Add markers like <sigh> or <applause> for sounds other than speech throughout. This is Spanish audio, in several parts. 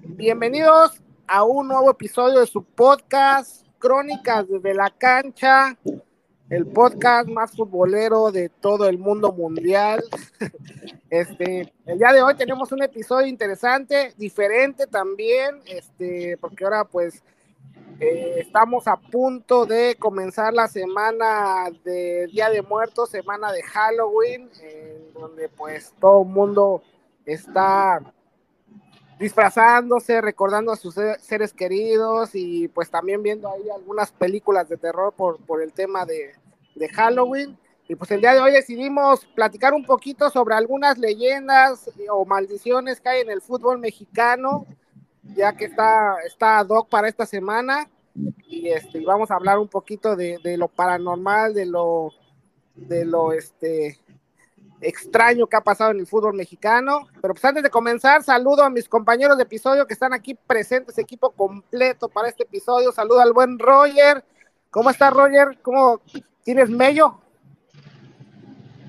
bienvenidos a un nuevo episodio de su podcast Crónicas desde la cancha, el podcast más futbolero de todo el mundo mundial. <laughs> Este, el día de hoy tenemos un episodio interesante, diferente también, este, porque ahora pues eh, estamos a punto de comenzar la semana de Día de Muertos, semana de Halloween, en donde pues todo el mundo está disfrazándose, recordando a sus seres queridos y pues también viendo ahí algunas películas de terror por, por el tema de, de Halloween. Y pues el día de hoy decidimos platicar un poquito sobre algunas leyendas o maldiciones que hay en el fútbol mexicano, ya que está, está doc para esta semana. Y este, vamos a hablar un poquito de, de lo paranormal, de lo, de lo este, extraño que ha pasado en el fútbol mexicano. Pero pues antes de comenzar, saludo a mis compañeros de episodio que están aquí presentes, equipo completo para este episodio. Saludo al buen Roger. ¿Cómo está Roger? ¿Cómo tienes mello?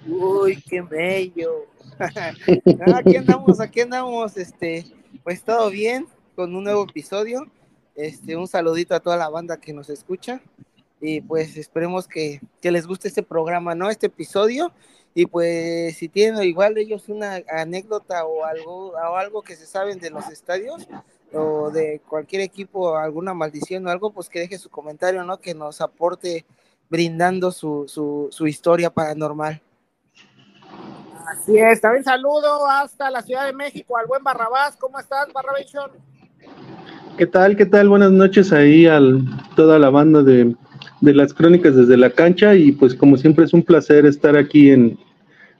Uy, qué bello. <laughs> aquí andamos, aquí andamos, este, pues todo bien con un nuevo episodio. Este, un saludito a toda la banda que nos escucha y pues esperemos que, que les guste este programa, ¿no? Este episodio y pues si tienen igual de ellos una anécdota o algo o algo que se saben de los estadios o de cualquier equipo, alguna maldición o algo, pues que deje su comentario, ¿no? Que nos aporte brindando su, su, su historia paranormal. Así es, también saludo hasta la Ciudad de México al buen Barrabás. ¿Cómo estás, Barrabás? ¿Qué tal? ¿Qué tal? Buenas noches ahí a toda la banda de, de, las crónicas desde la cancha y pues como siempre es un placer estar aquí en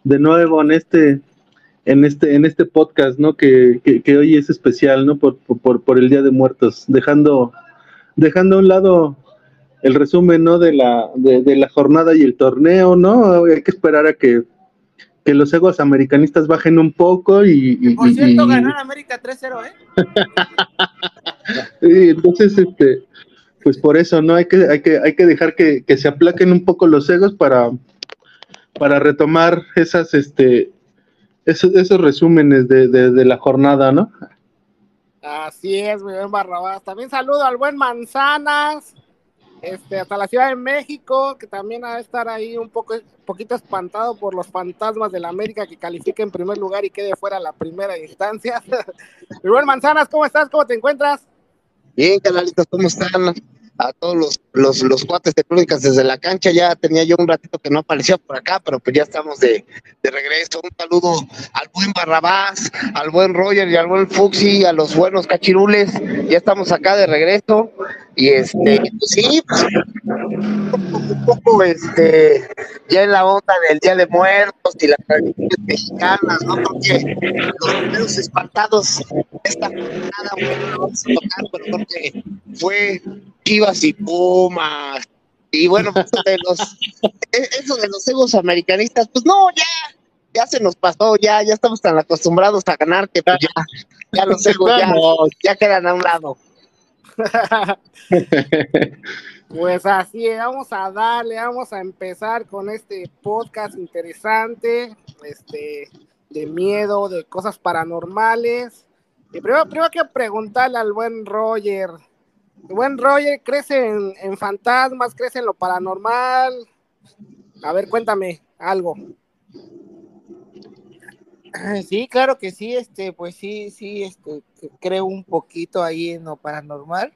de nuevo en este en este en este podcast, ¿no? Que, que, que hoy es especial, ¿no? Por, por, por el Día de Muertos, dejando dejando a un lado el resumen, ¿no? De la de, de la jornada y el torneo, ¿no? Hay que esperar a que que los egos americanistas bajen un poco y... y Por cierto, y, ganar América 3-0, ¿eh? <laughs> y entonces, este, pues por eso, ¿no? Hay que, hay que, hay que dejar que, que se aplaquen un poco los egos para, para retomar esas, este, esos, esos resúmenes de, de, de la jornada, ¿no? Así es, mi buen Barrabás. También saludo al buen Manzanas, este, hasta la Ciudad de México, que también ha de estar ahí un poco, poquito espantado por los fantasmas de la América que califica en primer lugar y quede fuera la primera instancia. <laughs> mi buen Manzanas, ¿cómo estás? ¿Cómo te encuentras? Bien, canalitos, ¿cómo están? A todos los, los, los cuates de crónicas desde la cancha, ya tenía yo un ratito que no aparecía por acá, pero pues ya estamos de, de regreso. Un saludo al buen Barrabás, al buen Roger y al buen Fuxi, a los buenos cachirules, ya estamos acá de regreso. Y este, pues sí, pues, un poco este, ya en la onda del Día de Muertos y las tradiciones mexicanas, ¿no? Porque los primeros espantados esta jornada, bueno, no vamos a tocar, pero creo que fue Chivas y Pumas. Y bueno, pues de los, <laughs> eso de los egos americanistas, pues no, ya, ya se nos pasó, ya, ya estamos tan acostumbrados a ganar que pues ya, ya los egos ya, ya quedan a un lado. <laughs> Pues así, vamos a darle, vamos a empezar con este podcast interesante, este, de miedo, de cosas paranormales. Y primero, primero quiero preguntarle al buen Roger. Buen Roger, ¿crees en, en fantasmas? ¿Crees en lo paranormal? A ver, cuéntame algo. Sí, claro que sí, este, pues sí, sí, este, creo un poquito ahí en lo paranormal.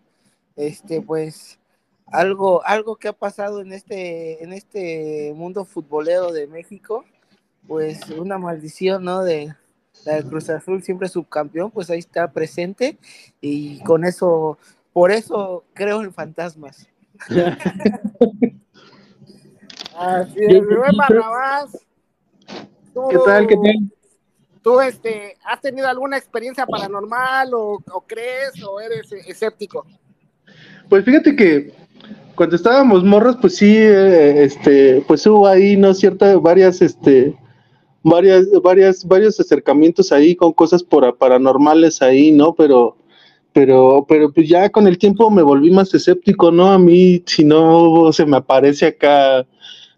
Este, pues algo, algo que ha pasado en este, en este mundo futbolero de México, pues una maldición, ¿no? De la Cruz Azul, siempre subcampeón, pues ahí está presente y con eso, por eso creo en fantasmas. <laughs> Así es, mi buen Barrabás. ¿Qué tal? ¿Qué tal? ¿Tú este, has tenido alguna experiencia paranormal o, crees o eres escéptico? Pues fíjate que cuando estábamos morros, pues sí, eh, este, pues hubo ahí, ¿no? Ciertas, varias, este, varias, varias, varios acercamientos ahí con cosas por, paranormales ahí, ¿no? Pero, pero, pero pues ya con el tiempo me volví más escéptico, ¿no? A mí, si no se me aparece acá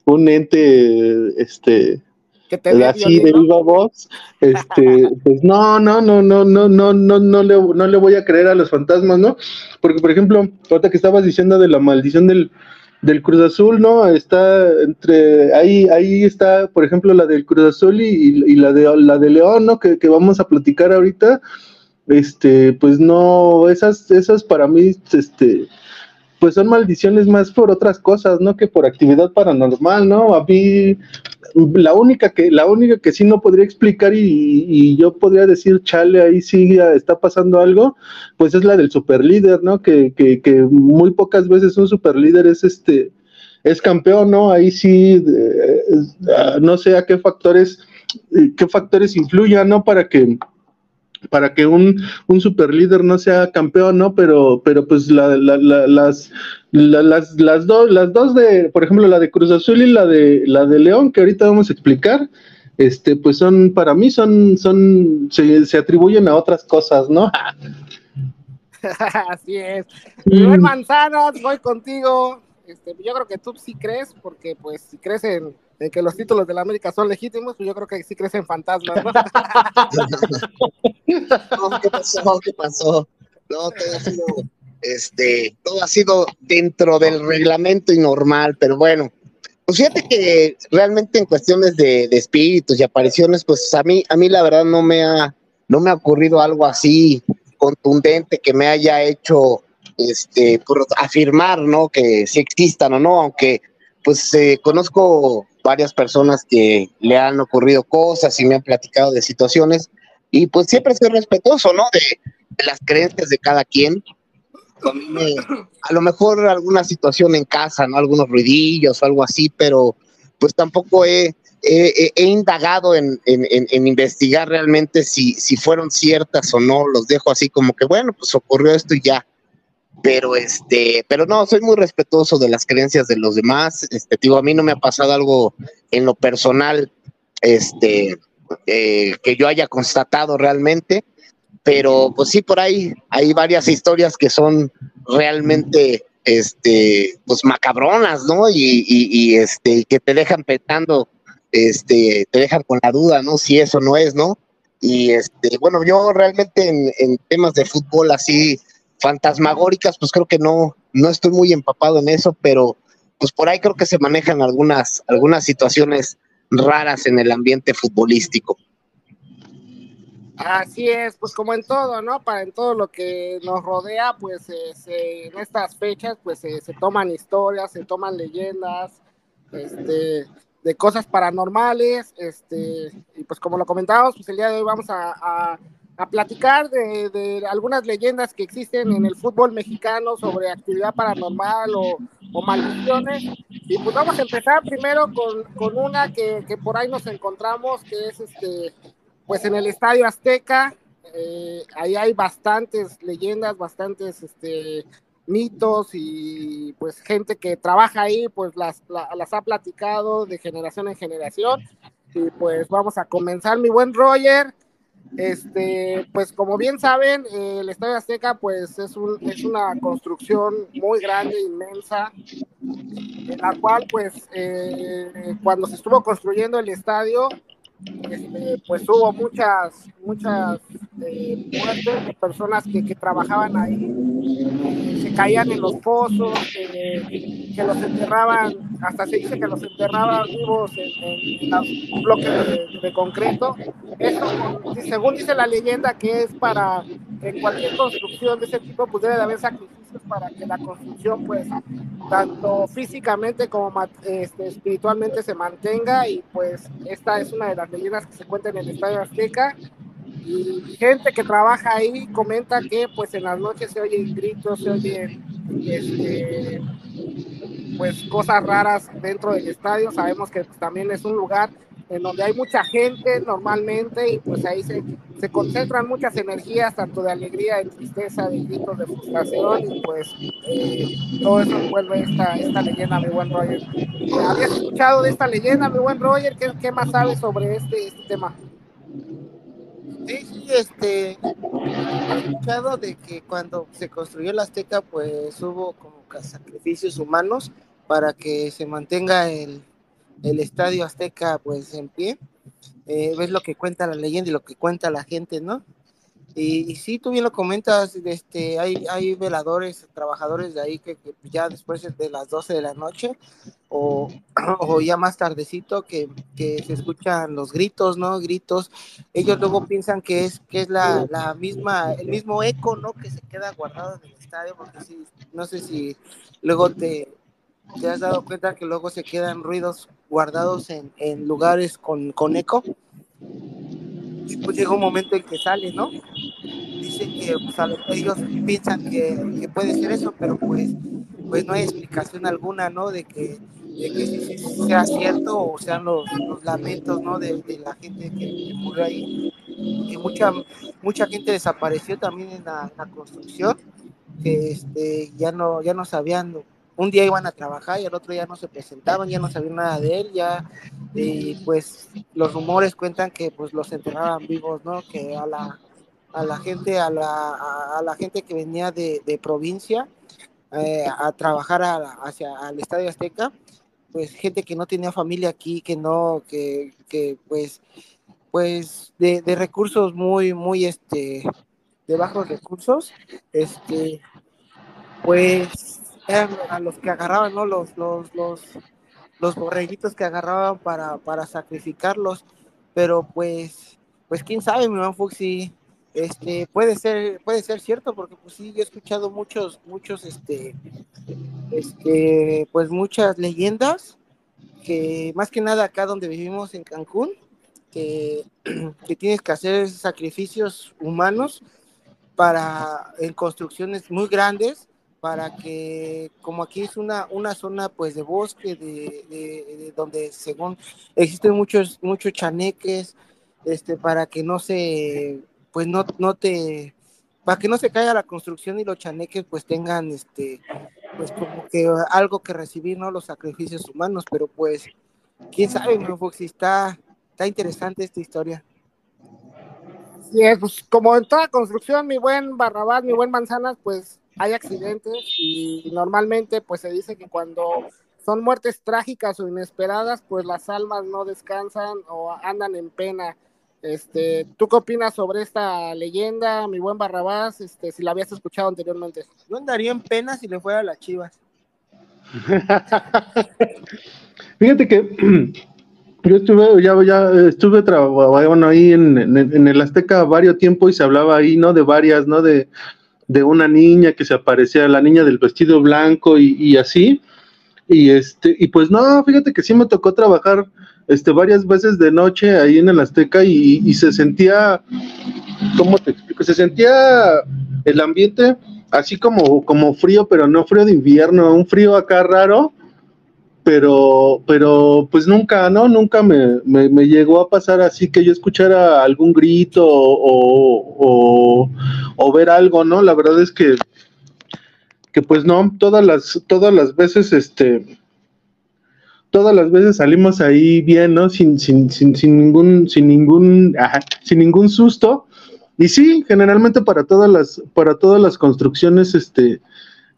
un ente, este, que te así de viva voz, este, <laughs> pues no, no, no, no, no, no, no, no le, no le voy a creer a los fantasmas, ¿no? Porque, por ejemplo, ahorita que estabas diciendo de la maldición del, del Cruz Azul, ¿no? Está entre, ahí, ahí está, por ejemplo, la del Cruz Azul y, la de la de León, ¿no? Que, que, vamos a platicar ahorita. Este, pues no, esas, esas para mí, este, pues son maldiciones más por otras cosas, ¿no? Que por actividad paranormal, ¿no? A mí, la única que, la única que sí no podría explicar y, yo podría decir, chale, ahí sí está pasando algo, pues es la del superlíder, ¿no? Que, que, muy pocas veces un superlíder es este, es campeón, ¿no? Ahí sí, eh, no sé a qué factores, qué factores influyan, ¿no? Para que, para que un, un super líder no sea campeón, ¿no? Pero, pero pues la, la, las, las, las, dos, las dos de, por ejemplo, la de Cruz Azul y la de, la de León, que ahorita vamos a explicar, este, pues son, para mí son, son, se, se atribuyen a otras cosas, ¿no? <laughs> <laughs> Así es. Rubén Manzanas, voy contigo. Este, yo creo que tú sí crees, porque pues si crees en en que los títulos de la América son legítimos, pues yo creo que sí crecen fantasmas, ¿no? no ¿Qué pasó? ¿Qué pasó? No, todo ha sido, este, todo ha sido dentro del reglamento y normal, pero bueno. Pues fíjate que realmente en cuestiones de, de, espíritus y apariciones, pues a mí, a mí la verdad no me ha, no me ha ocurrido algo así contundente que me haya hecho este, afirmar, ¿no? Que sí existan o no, aunque pues eh, conozco varias personas que le han ocurrido cosas y me han platicado de situaciones y pues siempre soy respetuoso, ¿no? De, las creencias de cada quien. A, lo mejor alguna situación en casa, ¿no? Algunos ruidillos o algo así, pero pues tampoco he, indagado en, investigar realmente si, si fueron ciertas o no. Los dejo así como que, bueno, pues ocurrió esto y ya pero este, pero no, soy muy respetuoso de las creencias de los demás. Este, digo, a mí no me ha pasado algo en lo personal, este, eh, que yo haya constatado realmente, pero pues sí, por ahí hay varias historias que son realmente, este, pues macabronas, ¿no? Y, y, este, que te dejan pensando, este, te dejan con la duda, ¿no? Si eso no es, ¿no? Y este, bueno, yo realmente en, en temas de fútbol así, fantasmagóricas, pues creo que no, no estoy muy empapado en eso, pero pues por ahí creo que se manejan algunas, algunas situaciones raras en el ambiente futbolístico. Así es, pues como en todo, ¿no? Para en todo lo que nos rodea, pues en estas fechas, pues se toman historias, se toman leyendas, este, de cosas paranormales, este, y pues como lo comentábamos, pues el día de hoy vamos a platicar de, algunas leyendas que existen en el fútbol mexicano sobre actividad paranormal o, maldiciones. Y pues vamos a empezar primero con, una que, por ahí nos encontramos, que es este, pues en el Estadio Azteca. Eh, ahí hay bastantes leyendas, bastantes este, mitos y pues gente que trabaja ahí, pues las, las ha platicado de generación en generación. Y pues vamos a comenzar, mi buen Roger. Este, pues como bien saben, el Estadio Azteca pues es, un, es una construcción muy grande, inmensa, en la cual pues eh, cuando se estuvo construyendo el estadio, este, pues hubo muchas, muchas eh, muertes de personas que, trabajaban ahí, se caían en los pozos, eh, que los enterraban, hasta se dice que los enterraban vivos en, los bloques de, concreto. Eso, según dice la leyenda, que es para en cualquier construcción de ese tipo, pues debe de haber sacrificios para que la construcción, pues, tanto físicamente como este, espiritualmente se mantenga. Y pues esta es una de las leyendas que se cuenta en el Estadio Azteca y gente que trabaja ahí comenta que pues en las noches se oyen gritos, se oyen este, pues cosas raras dentro del estadio. Sabemos que pues, también es un lugar en donde hay mucha gente normalmente y pues ahí se, se concentran muchas energías, tanto de alegría, de tristeza, de gritos, de frustración y pues eh, todo eso envuelve esta, esta leyenda, mi buen Roger. ¿Habías escuchado de esta leyenda, mi buen Roger? ¿Qué, qué más sabes sobre este, este tema? Sí, sí, este, he escuchado de que cuando se construyó la Azteca, pues hubo como sacrificios humanos para que se mantenga el, el Estadio Azteca pues en pie. Eh, ves lo que cuenta la leyenda y lo que cuenta la gente, ¿no? Y, y sí, tú bien lo comentas, este, hay, hay veladores, trabajadores de ahí que, ya después de las 12 de la noche o, <clears throat> o ya más tardecito que, que, se escuchan los gritos, ¿no? Gritos. Ellos luego piensan que es, que es la, la, misma, el mismo eco, ¿no? Que se queda guardado en el estadio, porque sí, no sé si luego te, te has dado cuenta que luego se quedan ruidos guardados en, en lugares con, con, eco. Y pues llega un momento en que sale, ¿no? Dicen que pues, ellos piensan que, que, puede ser eso, pero pues, pues no hay explicación alguna, ¿no? De que, de que si, sea cierto o sean los, los lamentos, ¿no? De, de la gente que, murió ahí. Que mucha, mucha gente desapareció también en la, la construcción, que este, ya, no, ya no sabían un día iban a trabajar y el otro día no se presentaban, ya no sabían nada de él, ya, y pues los rumores cuentan que pues los enterraban vivos, ¿no? Que a la, a la gente, a la, a la gente que venía de, de provincia eh, a trabajar a, hacia al Estadio Azteca, pues gente que no tenía familia aquí, que no, que, que pues, pues de, de recursos muy, muy, este, de bajos recursos, este, pues eran a los que agarraban, ¿no? Los, los, los, los borreguitos que agarraban para, para sacrificarlos. Pero pues, pues quién sabe, mi man Fuxi, este, puede ser, puede ser cierto, porque pues sí, yo he escuchado muchos, muchos, este, este, pues muchas leyendas, que más que nada acá donde vivimos en Cancún, que, <clears throat> que tienes que hacer sacrificios humanos para en construcciones muy grandes para que, como aquí es una, una zona pues de bosque, de, de, de, donde según existen muchos, muchos chaneques, este, para que no se, pues no, no te, para que no se caiga la construcción y los chaneques pues tengan, este, pues como que algo que recibir, ¿no? Los sacrificios humanos, pero pues, quién sabe, ¿no? Foxy, está, está interesante esta historia. Sí, pues como en toda construcción, mi buen Barrabás, mi buen Manzanas, pues hay accidentes y normalmente pues se dice que cuando son muertes trágicas o inesperadas, pues las almas no descansan o andan en pena. Este, ¿tú qué opinas sobre esta leyenda, mi buen Barrabás? Este, si la habías escuchado anteriormente. Yo andaría en pena si le fuera a las Chivas. <laughs> Fíjate que <clears throat> yo estuve, ya, ya estuve trabajando ahí en, en, en, el Azteca varios tiempo y se hablaba ahí, ¿no? De varias, ¿no? De, de una niña que se aparecía, la niña del vestido blanco y, y, así. Y este, y pues no, fíjate que sí me tocó trabajar este varias veces de noche ahí en el Azteca y, y se sentía, ¿cómo te explico? Se sentía el ambiente así como, como frío, pero no frío de invierno, un frío acá raro, pero, pero pues nunca, ¿no? Nunca me, me, me, llegó a pasar así que yo escuchara algún grito o, o, ver algo, ¿no? La verdad es que, que pues no, todas las, todas las veces, este, todas las veces salimos ahí bien, ¿no? Sin, sin, sin, sin ningún, sin ningún, ajá, sin ningún susto. Y sí, generalmente para todas las, para todas las construcciones, este,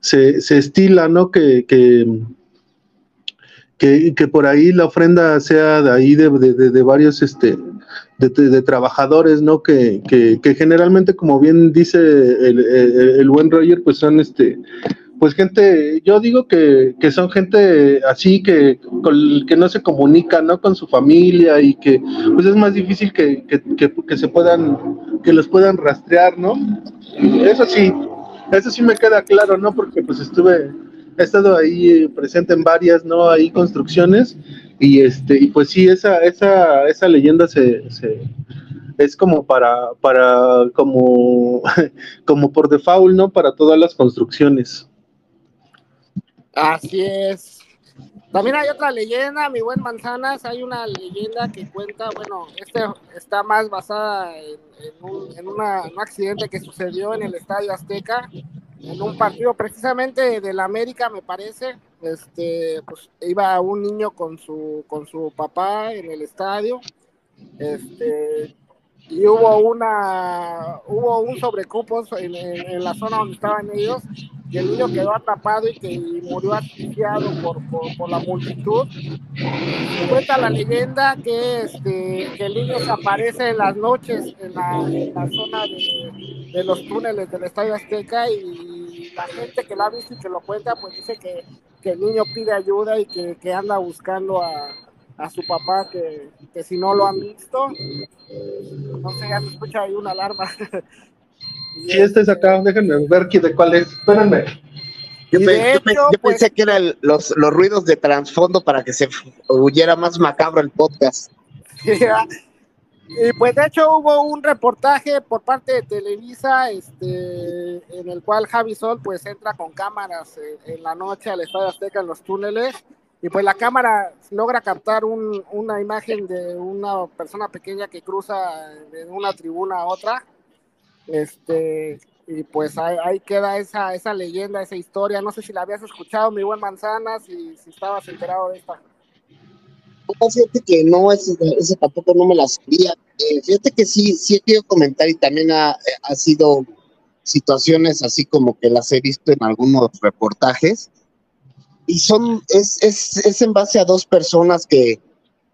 se, se estila, ¿no? Que que, que, por ahí la ofrenda sea de ahí de, de, de varios este de, trabajadores, ¿no? Que, que, que, generalmente, como bien dice el, el, el, buen Roger, pues son este pues gente, yo digo que, que son gente así que, que no se comunica, ¿no? Con su familia y que pues es más difícil que, que se puedan, que los puedan rastrear, ¿no? Eso sí, eso sí me queda claro, ¿no? Porque pues estuve, he estado ahí presente en varias, ¿no? Ahí construcciones y este, y pues sí, esa, esa, esa leyenda se, se es como para, para, como, <laughs> como por default, ¿no? Para todas las construcciones. Así es. También hay otra leyenda, mi buen Manzanas, hay una leyenda que cuenta, bueno, este está más basada en un accidente que sucedió en el Estadio Azteca, en un partido precisamente del América, me parece, este, pues iba un niño con su, con su papá en el estadio, este, y hubo una hubo un sobrecupo en, en, la zona donde estaban ellos y el niño quedó atrapado y que murió asfixiado por, por, la multitud. Cuenta la leyenda que, este, que el niño se aparece en las noches en la, zona de, de, los túneles del Estadio Azteca y la gente que lo ha visto y que lo cuenta pues dice que, que el niño pide ayuda y que, que anda buscando a, a su papá que, que, si no lo han visto, no sé, ya se escucha ahí una alarma. <laughs> Sí, este es acá, déjenme ver de cuál es. Espérenme. Yo, pues, pensé que eran los, los ruidos de trasfondo para que se huyera más macabro el podcast. <laughs> y pues de hecho hubo un reportaje por parte de Televisa, este, en el cual Javi Sol pues entra con cámaras en, la noche al Estadio Azteca en los túneles y pues la cámara logra captar un, una imagen de una persona pequeña que cruza de una tribuna a otra este, y pues ahí, queda esa, esa leyenda, esa historia. No sé si la habías escuchado, mi buen Manzanas, y si estabas enterado de esta. Fíjate que no, ese, tampoco no me la sabía. Eh, fíjate que sí, sí he querido comentar y también ha, ha, sido situaciones así como que las he visto en algunos reportajes. Y son, es, es, es en base a dos personas que,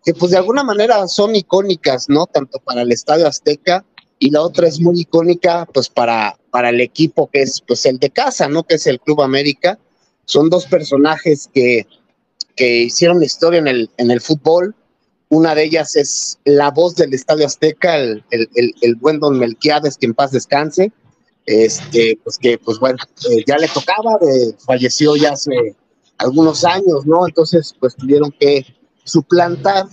que pues de alguna manera son icónicas, ¿no? Tanto para el Estadio Azteca y la otra es muy icónica pues para, para el equipo que es pues el de casa, ¿no? Que es el Club América. Son dos personajes que, que hicieron historia en el, en el fútbol. Una de ellas es la voz del Estadio Azteca, el, el, el, buen don Melquiades, que en paz descanse. Este, pues que, pues bueno, eh, ya le tocaba, falleció ya hace algunos años, ¿no? Entonces, pues tuvieron que suplantar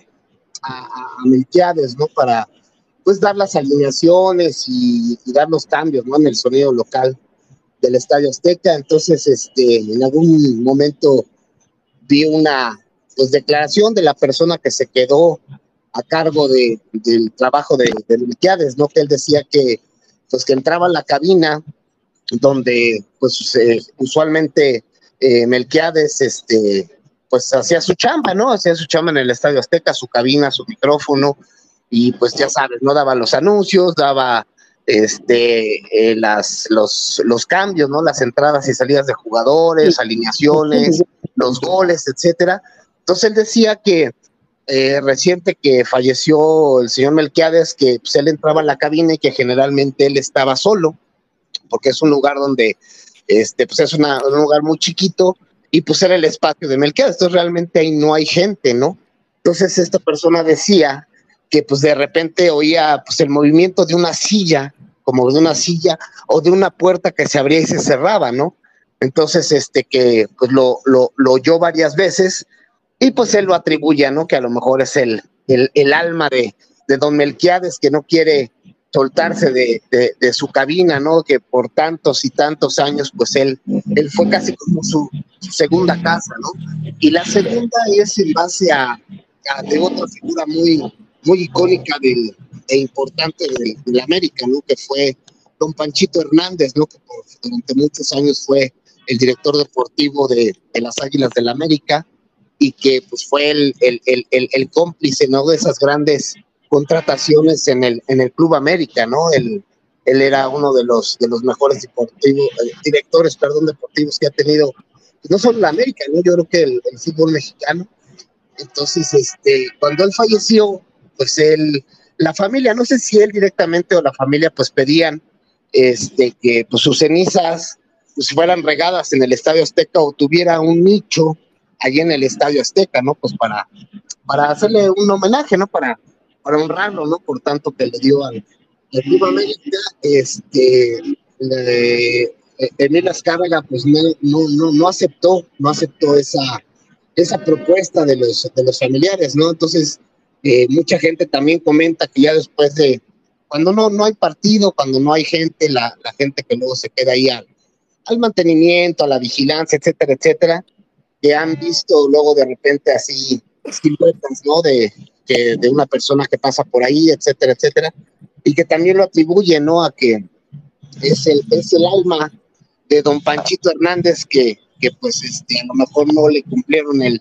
a, a ¿no? Para, pues dar las alineaciones y, dar los cambios, ¿no? En el sonido local del Estadio Azteca. Entonces, este, en algún momento vi una pues, declaración de la persona que se quedó a cargo de, del trabajo de, de ¿no? Que él decía que, pues, que entraba en la cabina donde, pues, eh, usualmente eh, Melquiades, este, pues, hacía su chamba, ¿no? Hacía su chamba en el Estadio Azteca, su cabina, su micrófono, y pues ya sabes, no daba los anuncios, daba este eh, las los, los cambios, ¿no? Las entradas y salidas de jugadores, alineaciones, los goles, etcétera. Entonces él decía que eh, reciente que falleció el señor Melquiades, que pues, él entraba en la cabina y que generalmente él estaba solo, porque es un lugar donde este, pues es un lugar muy chiquito y pues era el espacio de Melquiades, entonces realmente ahí no hay gente, ¿no? Entonces esta persona decía que pues de repente oía pues el movimiento de una silla, como de una silla o de una puerta que se abría y se cerraba, ¿no? Entonces, este, que pues lo, lo, oyó varias veces y pues él lo atribuye, ¿no? Que a lo mejor es el, el, el alma de, de, don Melquiades que no quiere soltarse de, de, su cabina, ¿no? Que por tantos y tantos años, pues él, él fue casi como su, segunda casa. Y la segunda es en base a, a de otra figura muy, muy icónica del, e importante de, la América, ¿no? Que fue don Panchito Hernández, ¿no? Que durante muchos años fue el director deportivo de, de las Águilas del la América y que pues fue el, el, el, el, cómplice, ¿no? De esas grandes contrataciones en el, en el Club América, ¿no? Él, él era uno de los, de los mejores eh, directores, perdón, deportivos que ha tenido, no solo la América, ¿no? Yo creo que el, el fútbol mexicano. Entonces, este, cuando él falleció, pues él, la familia, no sé si él directamente o la familia, pues pedían este, que pues, sus cenizas pues, fueran regadas en el Estadio Azteca o tuviera un nicho allí en el Estadio Azteca, ¿no? Pues para, para hacerle un homenaje, ¿no? Para, para honrarlo, ¿no? Por tanto que le dio al, Club América, este, le, Emil Azcárraga, pues no, no, no, no aceptó, no aceptó esa, esa propuesta de los, de los familiares, ¿no? Entonces, eh, mucha gente también comenta que ya después de, cuando no, no hay partido, cuando no hay gente, la, la gente que luego se queda ahí al, al, mantenimiento, a la vigilancia, etcétera, etcétera, que han visto luego de repente así siluetas, ¿no? De, de una persona que pasa por ahí, etcétera, etcétera, y que también lo atribuye, ¿no? A que es el, es el alma de don Panchito Hernández que, que pues este, a lo mejor no le cumplieron el,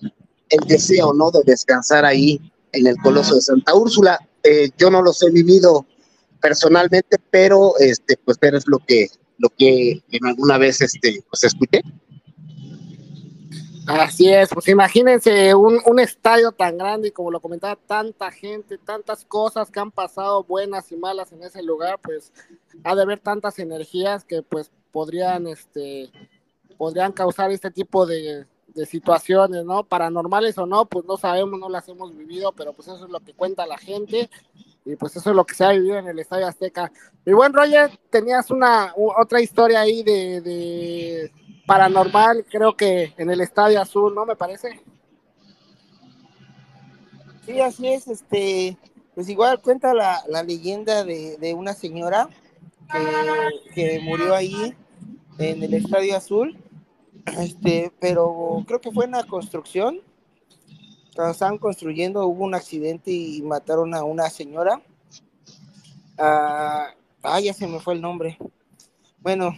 el deseo, ¿no? De descansar ahí en el Coloso de Santa Úrsula. Eh, yo no los he vivido personalmente, pero este, pues pero es lo que, lo que en alguna vez este, pues escuché. Así es, pues imagínense un, un, estadio tan grande y como lo comentaba, tanta gente, tantas cosas que han pasado buenas y malas en ese lugar, pues ha de haber tantas energías que pues podrían, este, podrían causar este tipo de, de situaciones, ¿no? Paranormales o no, pues no sabemos, no las hemos vivido, pero pues eso es lo que cuenta la gente y pues eso es lo que se ha vivido en el Estadio Azteca. Mi buen Roger, tenías una otra historia ahí de, de paranormal, creo que en el Estadio Azul, ¿no? Me parece. Sí, así es, este, pues igual cuenta la, la leyenda de, de, una señora que, que, murió ahí en el Estadio Azul, este, pero creo que fue en la construcción, cuando estaban construyendo hubo un accidente y mataron a una señora. ah, ah ya se me fue el nombre. Bueno,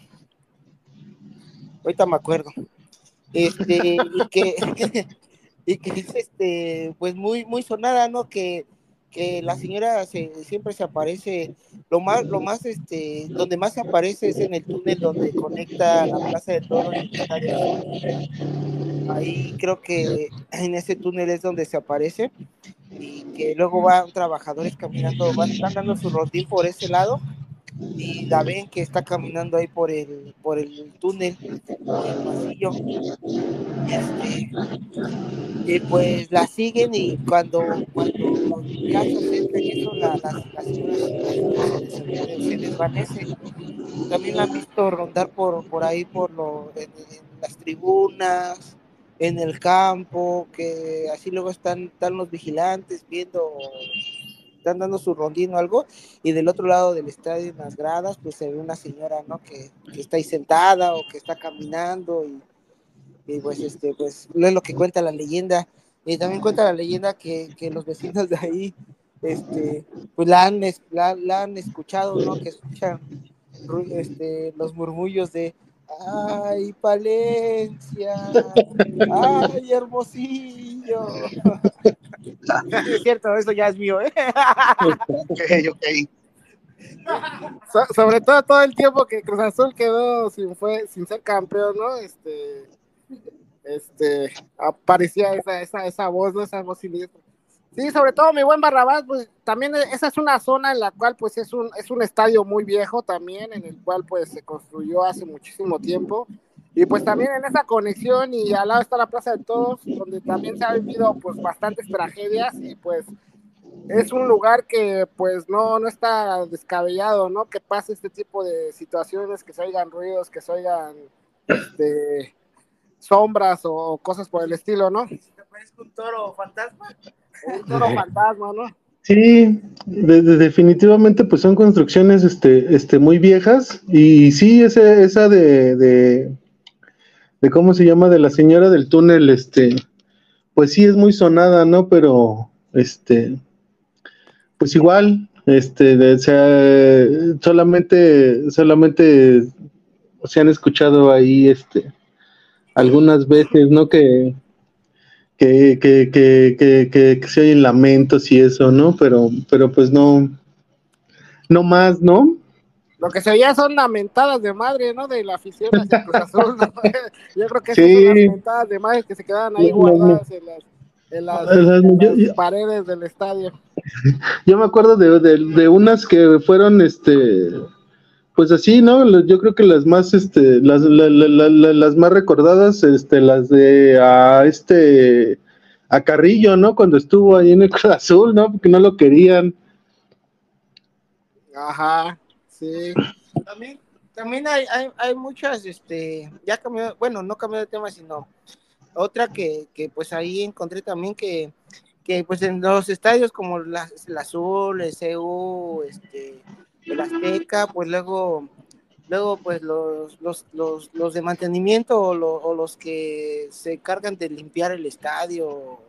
ahorita me acuerdo. Este, y que, <laughs> y que es este, pues muy, muy sonada, ¿no? Que, que la señora se, siempre se aparece, lo más, lo más, este, donde más se aparece es en el túnel donde conecta la Plaza de Toros Ahí creo que en ese túnel es donde se aparece y que luego van trabajadores caminando, van, dando su rotín por ese lado y la ven que está caminando ahí por el, por el túnel, el pasillo. Este, y pues la siguen y cuando, cuando ya se acercan eso, la, la, se, desvanece. También la han visto rondar por, por ahí, por lo, en las tribunas, en el campo, que así luego están, están los vigilantes viendo están dando su rondín o algo, y del otro lado del estadio, en las gradas, pues se ve una señora, ¿no? Que, que está ahí sentada o que está caminando, y, y, pues, este, pues, es lo que cuenta la leyenda. Y también cuenta la leyenda que, que los vecinos de ahí, este, pues la han, la, la han escuchado, ¿no? Que escuchan este, los murmullos de, ay, Palencia, ay, Hermosillo. <laughs> es cierto, eso ya es mío, ¿eh? ok, ok. So, sobre todo todo el tiempo que Cruz Azul quedó sin fue sin ser campeón, ¿no? Este este aparecía esa esa esa voz, ¿no? esa voz siniestra. Sí, sobre todo mi buen Barrabás, pues también esa es una zona en la cual pues es un es un estadio muy viejo también en el cual pues se construyó hace muchísimo tiempo y pues también en esa conexión y al lado está la Plaza de Todos, donde también se han vivido pues bastantes tragedias y pues es un lugar que pues no, no está descabellado, ¿no? Que pase este tipo de situaciones, que se oigan ruidos, que se oigan este, sombras o cosas por el estilo, ¿no? ¿Te parece un toro fantasma? Un toro fantasma, ¿no? Sí, de, de, definitivamente pues son construcciones este, este, muy viejas y sí, ese, esa de, de, de cómo se llama, de la señora del túnel, este, pues sí es muy sonada, ¿no? Pero, este, pues igual, este, de, o sea, solamente, solamente se han escuchado ahí, este, algunas veces, ¿no? Que, que, que, que, que, que se oyen lamentos y eso, ¿no? Pero, pero pues no, no más, ¿no? Lo que se veía son lamentadas de madre, ¿no? De la afición hacia Cruz <laughs> Azul, ¿no? <laughs> Yo creo que Sí. son lamentadas de madre que se quedaban ahí guardadas en las, en las, en yo- paredes del estadio. <laughs> Yo me acuerdo de, de, de unas que fueron, este, pues así, ¿no? Yo creo que las más, este, las, la- la- la- la- las más recordadas, este, las de a este, a Carrillo, ¿no? Cuando estuvo ahí en el Cruz Azul, ¿no? Porque no lo querían. Ajá, sí. También, también hay, hay, hay muchas, este, ya cambió, bueno, no cambió de tema, sino otra que, que pues ahí encontré también que, que pues en los estadios como la, el Azul, el CU, este, el Azteca, pues luego luego pues los, los, los, los de mantenimiento o, o, los que se encargan de limpiar el estadio,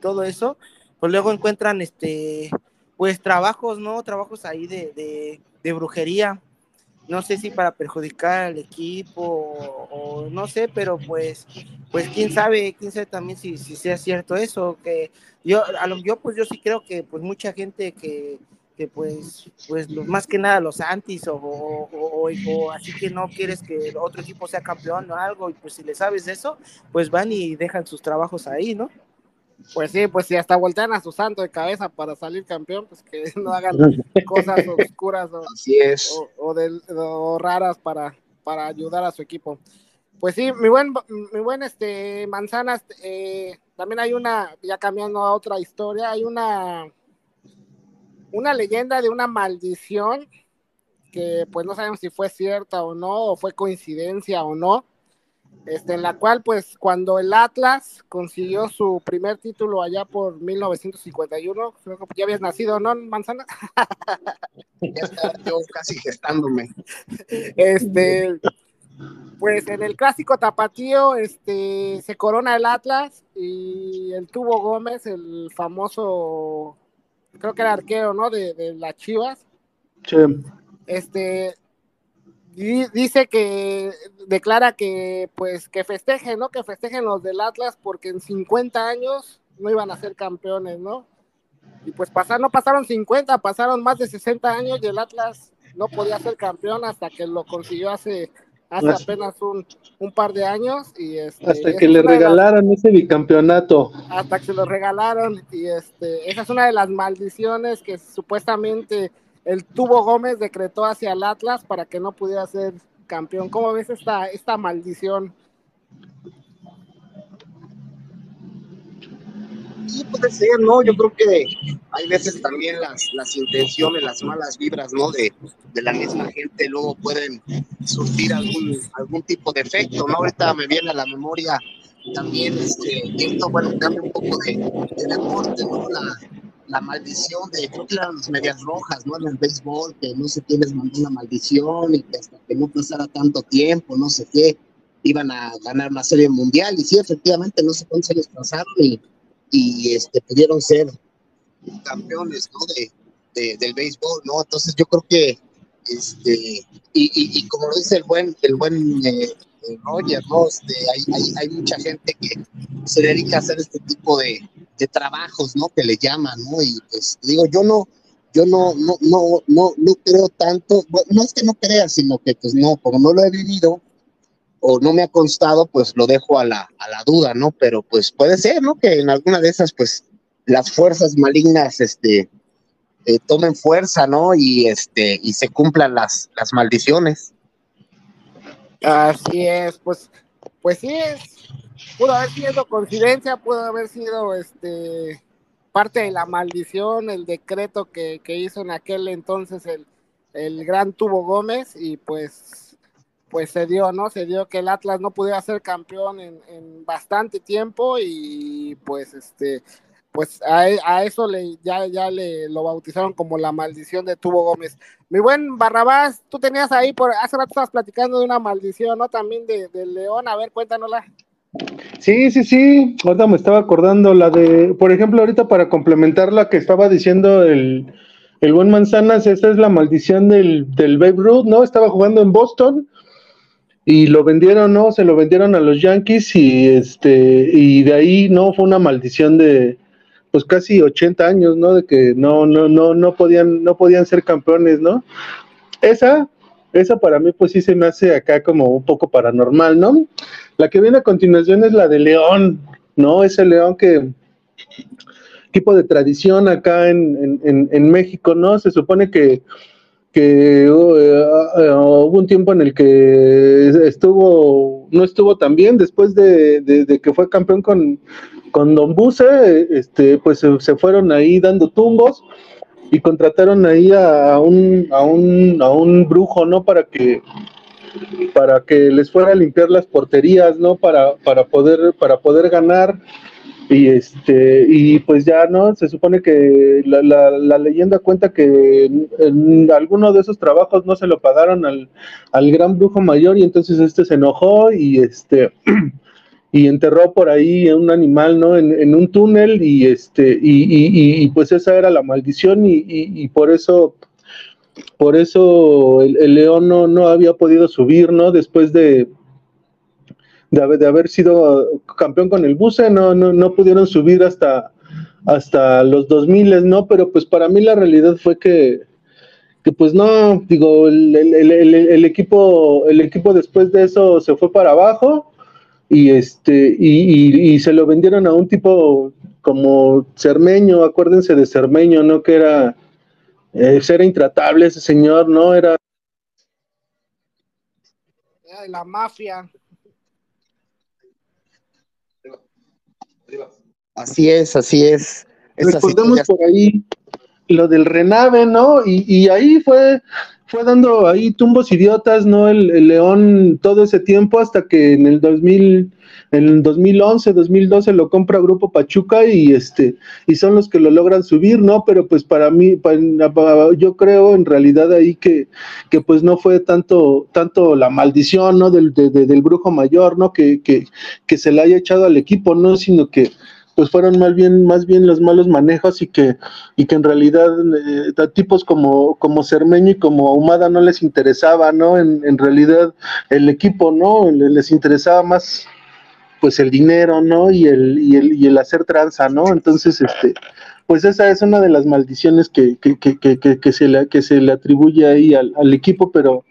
todo eso, pues luego encuentran este, pues trabajos, ¿no? Trabajos ahí de, de brujería no sé si para perjudicar al equipo o, no sé, pero pues, pues quién sabe, quién sabe también si, si sea cierto eso, que yo, a lo yo pues yo sí creo que pues mucha gente que, que pues, pues más que nada los antis o, o, así que no quieres que el otro equipo sea campeón o algo, y pues si le sabes eso, pues van y dejan sus trabajos ahí, ¿no? Pues sí, pues si hasta voltean a su santo de cabeza para salir campeón, pues que <laughs> no hagan <laughs> cosas oscuras o, o, raras para, para ayudar a su equipo. Pues sí, mi buen, mi buen este Manzanas, eh, también hay una, ya cambiando a otra historia, hay una, una leyenda de una maldición que pues no sabemos si fue cierta o no, o fue coincidencia o no, este, en la cual pues cuando el Atlas consiguió su primer título allá por 1951, creo que ya habías nacido, ¿no, Manzana? ya estaba yo casi gestándome. Este, pues en el clásico tapatío, este, se corona el Atlas y el Tubo Gómez, el famoso, creo que era arquero, ¿no? De, de las Chivas. Sí. Este, dice que declara que pues que festejen, ¿no? Que festejen los del Atlas porque en 50 años no iban a ser campeones, ¿no? Y pues no pasaron 50, pasaron más de 60 años y el Atlas no podía ser campeón hasta que lo consiguió hace, hace apenas un, un par de años y este, hasta que le regalaron ese bicampeonato. Hasta que se lo regalaron y este, esa es una de las maldiciones que supuestamente el Tubo Gómez decretó hacia el Atlas para que no pudiera ser campeón. ¿Cómo ves esta, esta maldición? Sí, puede ser, ¿no? Yo creo que hay veces también las, las intenciones, las malas vibras, ¿no? De, de la misma gente luego pueden surtir algún, algún tipo de efecto, ¿no? Ahorita me viene a la memoria también, este, esto, bueno, cambia un poco de, de deporte, ¿no? La, la maldición de, creo que eran las medias rojas, ¿no? En el béisbol, que no sé quiénes mandó una maldición y que hasta que no pasara tanto tiempo, no sé qué, iban a ganar una serie mundial. Y sí, efectivamente, no sé cuántos años pasaron y, y este, pudieron ser campeones, ¿no? De, de, del béisbol, ¿no? Entonces yo creo que, este, y, y, y como lo dice el buen, el buen eh, Roger, ¿no? Este, hay, mucha gente que se dedica a hacer este tipo de, de trabajos, ¿no? Que le llaman, ¿no? Y pues digo, yo no, yo no, no, no, no, no creo tanto, no es que no crea, sino que pues no, como no lo he vivido o no me ha constado, pues lo dejo a la, a la duda, ¿no? Pero pues puede ser, ¿no? Que en alguna de esas, pues las fuerzas malignas, este, eh, tomen fuerza, ¿no? Y este, y se cumplan las, las maldiciones. Así es, pues, pues sí es, pudo haber sido coincidencia, pudo haber sido este parte de la maldición, el decreto que, hizo en aquel entonces el, el, gran Tubo Gómez y pues pues se dio, ¿no? Se dio que el Atlas no pudiera ser campeón en, en bastante tiempo y pues este pues a, eso le, ya, ya le lo bautizaron como la maldición de Tubo Gómez. Mi buen Barrabás, tú tenías ahí, por hace rato estabas platicando de una maldición, ¿no? También de, León, a ver, cuéntanosla. Sí, sí, sí, ahorita me estaba acordando la de, por ejemplo, ahorita para complementar la que estaba diciendo el, el buen Manzanas, esa es la maldición del, del Babe Ruth, ¿no? Estaba jugando en Boston y lo vendieron, ¿no? Se lo vendieron a los Yankees y este, y de ahí, ¿no? Fue una maldición de, pues casi 80 años, ¿no? De que no, no, no, no podían, no podían ser campeones, ¿no? Esa, esa para mí, pues sí se me hace acá como un poco paranormal, ¿no? La que viene a continuación es la de León, ¿no? Ese León que tipo de tradición acá en, en, en México, ¿no? Se supone que, que uh, uh, hubo un tiempo en el que estuvo, no estuvo tan bien después de, de que fue campeón con, con Don Buse, este, pues se, fueron ahí dando tumbos y contrataron ahí a un, a un, a un brujo, ¿no? Para que para que les fuera a limpiar las porterías, ¿no? Para, para poder, para poder ganar. y este y pues ya no se supone que la, la, leyenda cuenta que en, alguno de esos trabajos no se lo pagaron al, al gran brujo mayor y entonces este se enojó y este <clears throat> y enterró por ahí un animal no en, un túnel y este y, y, pues esa era la maldición y, y por eso por eso el, león no, no había podido subir no después de de, haber sido campeón con el Buse, no, no, no pudieron subir hasta, hasta los 2000, ¿no? Pero pues para mí la realidad fue que, que pues no, digo, el, el, equipo, el equipo después de eso se fue para abajo y este, y, y, se lo vendieron a un tipo como Cermeño, acuérdense de Cermeño, ¿no? Que era, eh, era intratable ese señor, ¿no? Era... Era de la mafia. Así es, así es. Recordemos por ahí lo del Renave, ¿no? Y, y, ahí fue, fue dando ahí tumbos idiotas, ¿no? El, León todo ese tiempo hasta que en el 2000, en el 2011, 2012 lo compra Grupo Pachuca y este y son los que lo logran subir, ¿no? Pero pues para mí, yo creo en realidad ahí que, que pues no fue tanto tanto la maldición, ¿no? Del, del brujo mayor, ¿no? Que, que, que se le haya echado al equipo, ¿no? Sino que pues fueron más bien, más bien los malos manejos y que, y que en realidad eh, tipos como, como Cermeño y como Ahumada no les interesaba, ¿no? En, en realidad el equipo, ¿no? Les interesaba más pues el dinero, ¿no? Y el, y el, y el hacer tranza, ¿no? Entonces, este, pues esa es una de las maldiciones que, que, que, que, se, le, que se le atribuye ahí al, al, equipo, pero,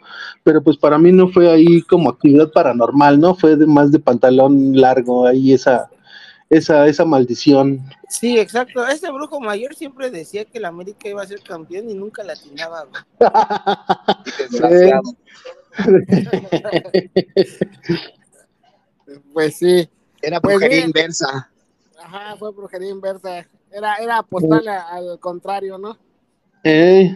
pero pues para mí no fue ahí como actividad paranormal, ¿no? Fue de, más de pantalón largo ahí esa, esa, esa maldición. Sí, exacto. Ese brujo mayor siempre decía que la América iba a ser campeón y nunca la atinaba. <laughs> pues sí. Era pues brujería inversa. Ajá, fue brujería inversa. Era, era apostarle al contrario, ¿no? Eh.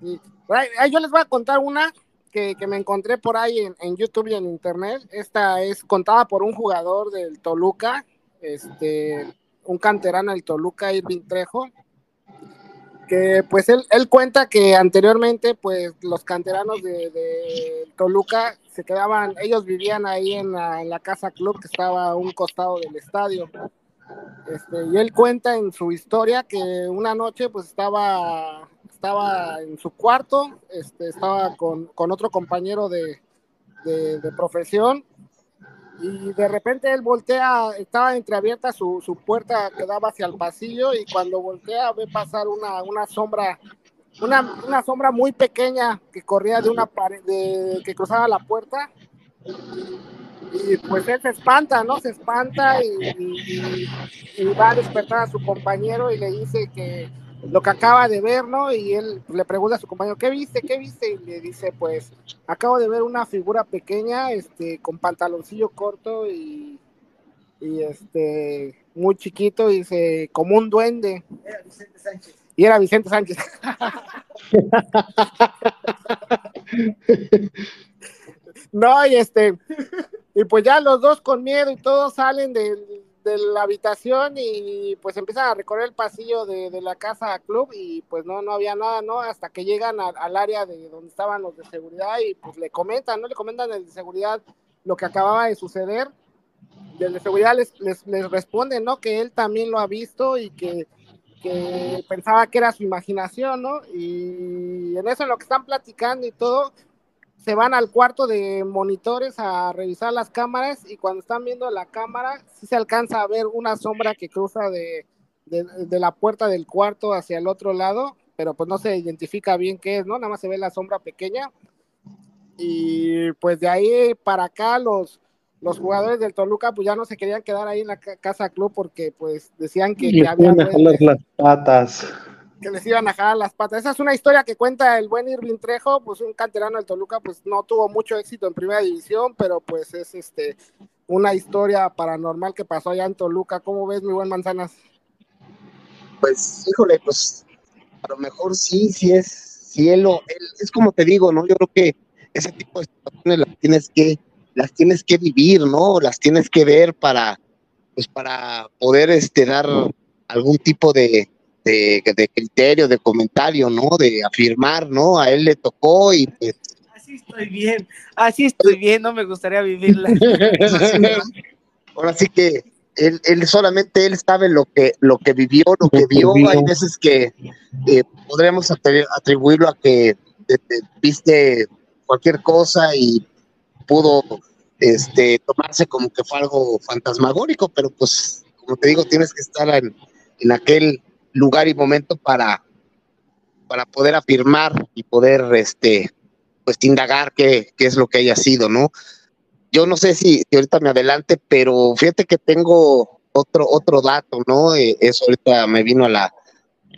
Yo les voy a contar una que, que me encontré por ahí en, en, YouTube y en internet. Esta es contada por un jugador del Toluca este, un canterano del Toluca, Irving Trejo, que pues él, él cuenta que anteriormente pues los canteranos de, Toluca se quedaban, ellos vivían ahí en la, casa club que estaba a un costado del estadio. Este, y él cuenta en su historia que una noche pues estaba, estaba en su cuarto, este, estaba con, con otro compañero de, de, de profesión y de repente él voltea, estaba entreabierta su, su, puerta que daba hacia el pasillo y cuando voltea ve pasar una, una sombra, una, una, sombra muy pequeña que corría de una pared, de, que cruzaba la puerta y pues él se espanta, ¿no? Se espanta y, y va a despertar a su compañero y le dice que lo que acaba de ver, ¿no? Y él le pregunta a su compañero, ¿qué viste? ¿Qué viste? Y le dice, pues, acabo de ver una figura pequeña, este, con pantaloncillo corto y, y este, muy chiquito, y dice, como un duende. Era Vicente Sánchez. Y era Vicente Sánchez. <laughs> no, y este, y pues ya los dos con miedo y todos salen del de la habitación y pues empiezan a recorrer el pasillo de, la casa club y pues no, no había nada, ¿no? Hasta que llegan al área de donde estaban los de seguridad y pues le comentan, ¿no? Le comentan el de seguridad lo que acababa de suceder. El de seguridad les, les, les responde, ¿no? Que él también lo ha visto y que, que pensaba que era su imaginación, ¿no? Y en eso en lo que están platicando y todo, se van al cuarto de monitores a revisar las cámaras y cuando están viendo la cámara sí se alcanza a ver una sombra que cruza de, de, la puerta del cuarto hacia el otro lado, pero pues no se identifica bien qué es, ¿no? Nada más se ve la sombra pequeña. Y pues de ahí para acá los, los jugadores del Toluca pues ya no se querían quedar ahí en la casa club porque pues decían que, que había... las patas que les iban a jalar las patas. Esa es una historia que cuenta el buen Irving Trejo, pues un canterano del Toluca, pues no tuvo mucho éxito en primera división, pero pues es este una historia paranormal que pasó allá en Toluca. ¿Cómo ves, mi buen Manzanas? Pues, híjole, pues a lo mejor sí, sí es, él, es como te digo, ¿no? Yo creo que ese tipo de situaciones las tienes que, las tienes que vivir, ¿no? Las tienes que ver para, pues para poder este, dar algún tipo de, de, de, criterio, de comentario, ¿no? De afirmar, ¿no? A él le tocó y pues... Así estoy bien, así estoy bien, no me gustaría vivirla. <laughs> Ahora sí que él, él, solamente él sabe lo que, lo que vivió, lo que vio. Hay veces que eh, podremos atribuirlo a que viste cualquier cosa y pudo este, tomarse como que fue algo fantasmagórico, pero pues, como te digo, tienes que estar en, en aquel lugar y momento para, para poder afirmar y poder, este, pues, indagar qué, qué es lo que haya sido, ¿no? Yo no sé si, ahorita me adelante, pero fíjate que tengo otro, otro dato, ¿no? Eh, eso ahorita me vino a la,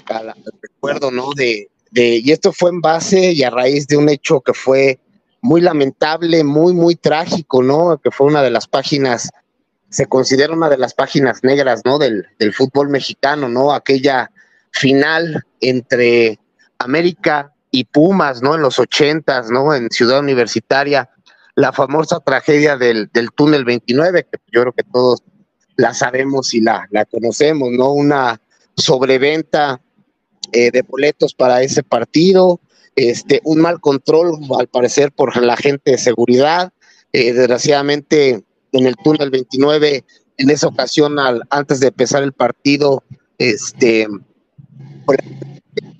a recuerdo, ¿no? De, de, y esto fue en base y a raíz de un hecho que fue muy lamentable, muy, muy trágico, ¿no? Que fue una de las páginas, se considera una de las páginas negras, ¿no? Del, del fútbol mexicano, ¿no? Aquella final entre América y Pumas, ¿no? En los ochentas, ¿no? En Ciudad Universitaria, la famosa tragedia del, del túnel 29, que yo creo que todos la sabemos y la, la conocemos, ¿no? Una sobreventa eh, de boletos para ese partido, este, un mal control, al parecer, por la gente de seguridad. Eh, desgraciadamente, en el túnel 29, en esa ocasión, al, antes de empezar el partido, este,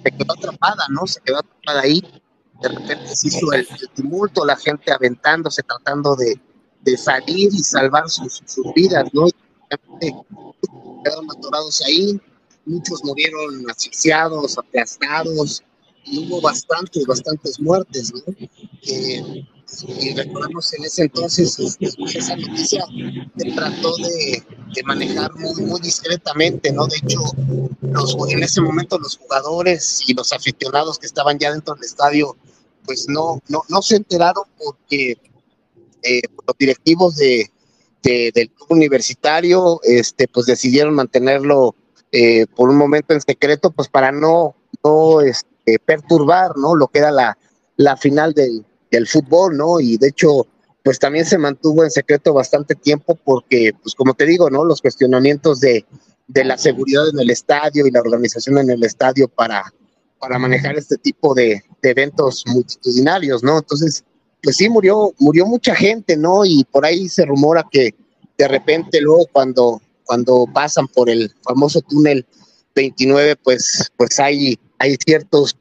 se quedó atrapada, ¿no? Se quedó atrapada ahí. De repente se hizo el, tumulto, la gente aventándose, tratando de, de salir y salvar sus, sus vidas, ¿no? Quedaron atorados ahí, muchos murieron asfixiados, aplastados, y hubo bastantes, bastantes muertes, ¿no? Eh, y recordamos en ese entonces este, esa noticia se trató de, de, manejar muy, muy discretamente, ¿no? De hecho, en ese momento los jugadores y los aficionados que estaban ya dentro del estadio, pues no, no, no se enteraron porque eh, los directivos de, de, del club universitario, este, pues decidieron mantenerlo eh, por un momento en secreto, pues para no, no este, perturbar, ¿no? Lo que era la, la final del, del fútbol, ¿no? Y de hecho, pues también se mantuvo en secreto bastante tiempo porque, pues como te digo, ¿no? Los cuestionamientos de, de la seguridad en el estadio y la organización en el estadio para, para manejar este tipo de, de, eventos multitudinarios, ¿no? Entonces, pues sí, murió, murió mucha gente, ¿no? Y por ahí se rumora que de repente luego cuando cuando pasan por el famoso túnel 29, pues, pues hay, hay ciertos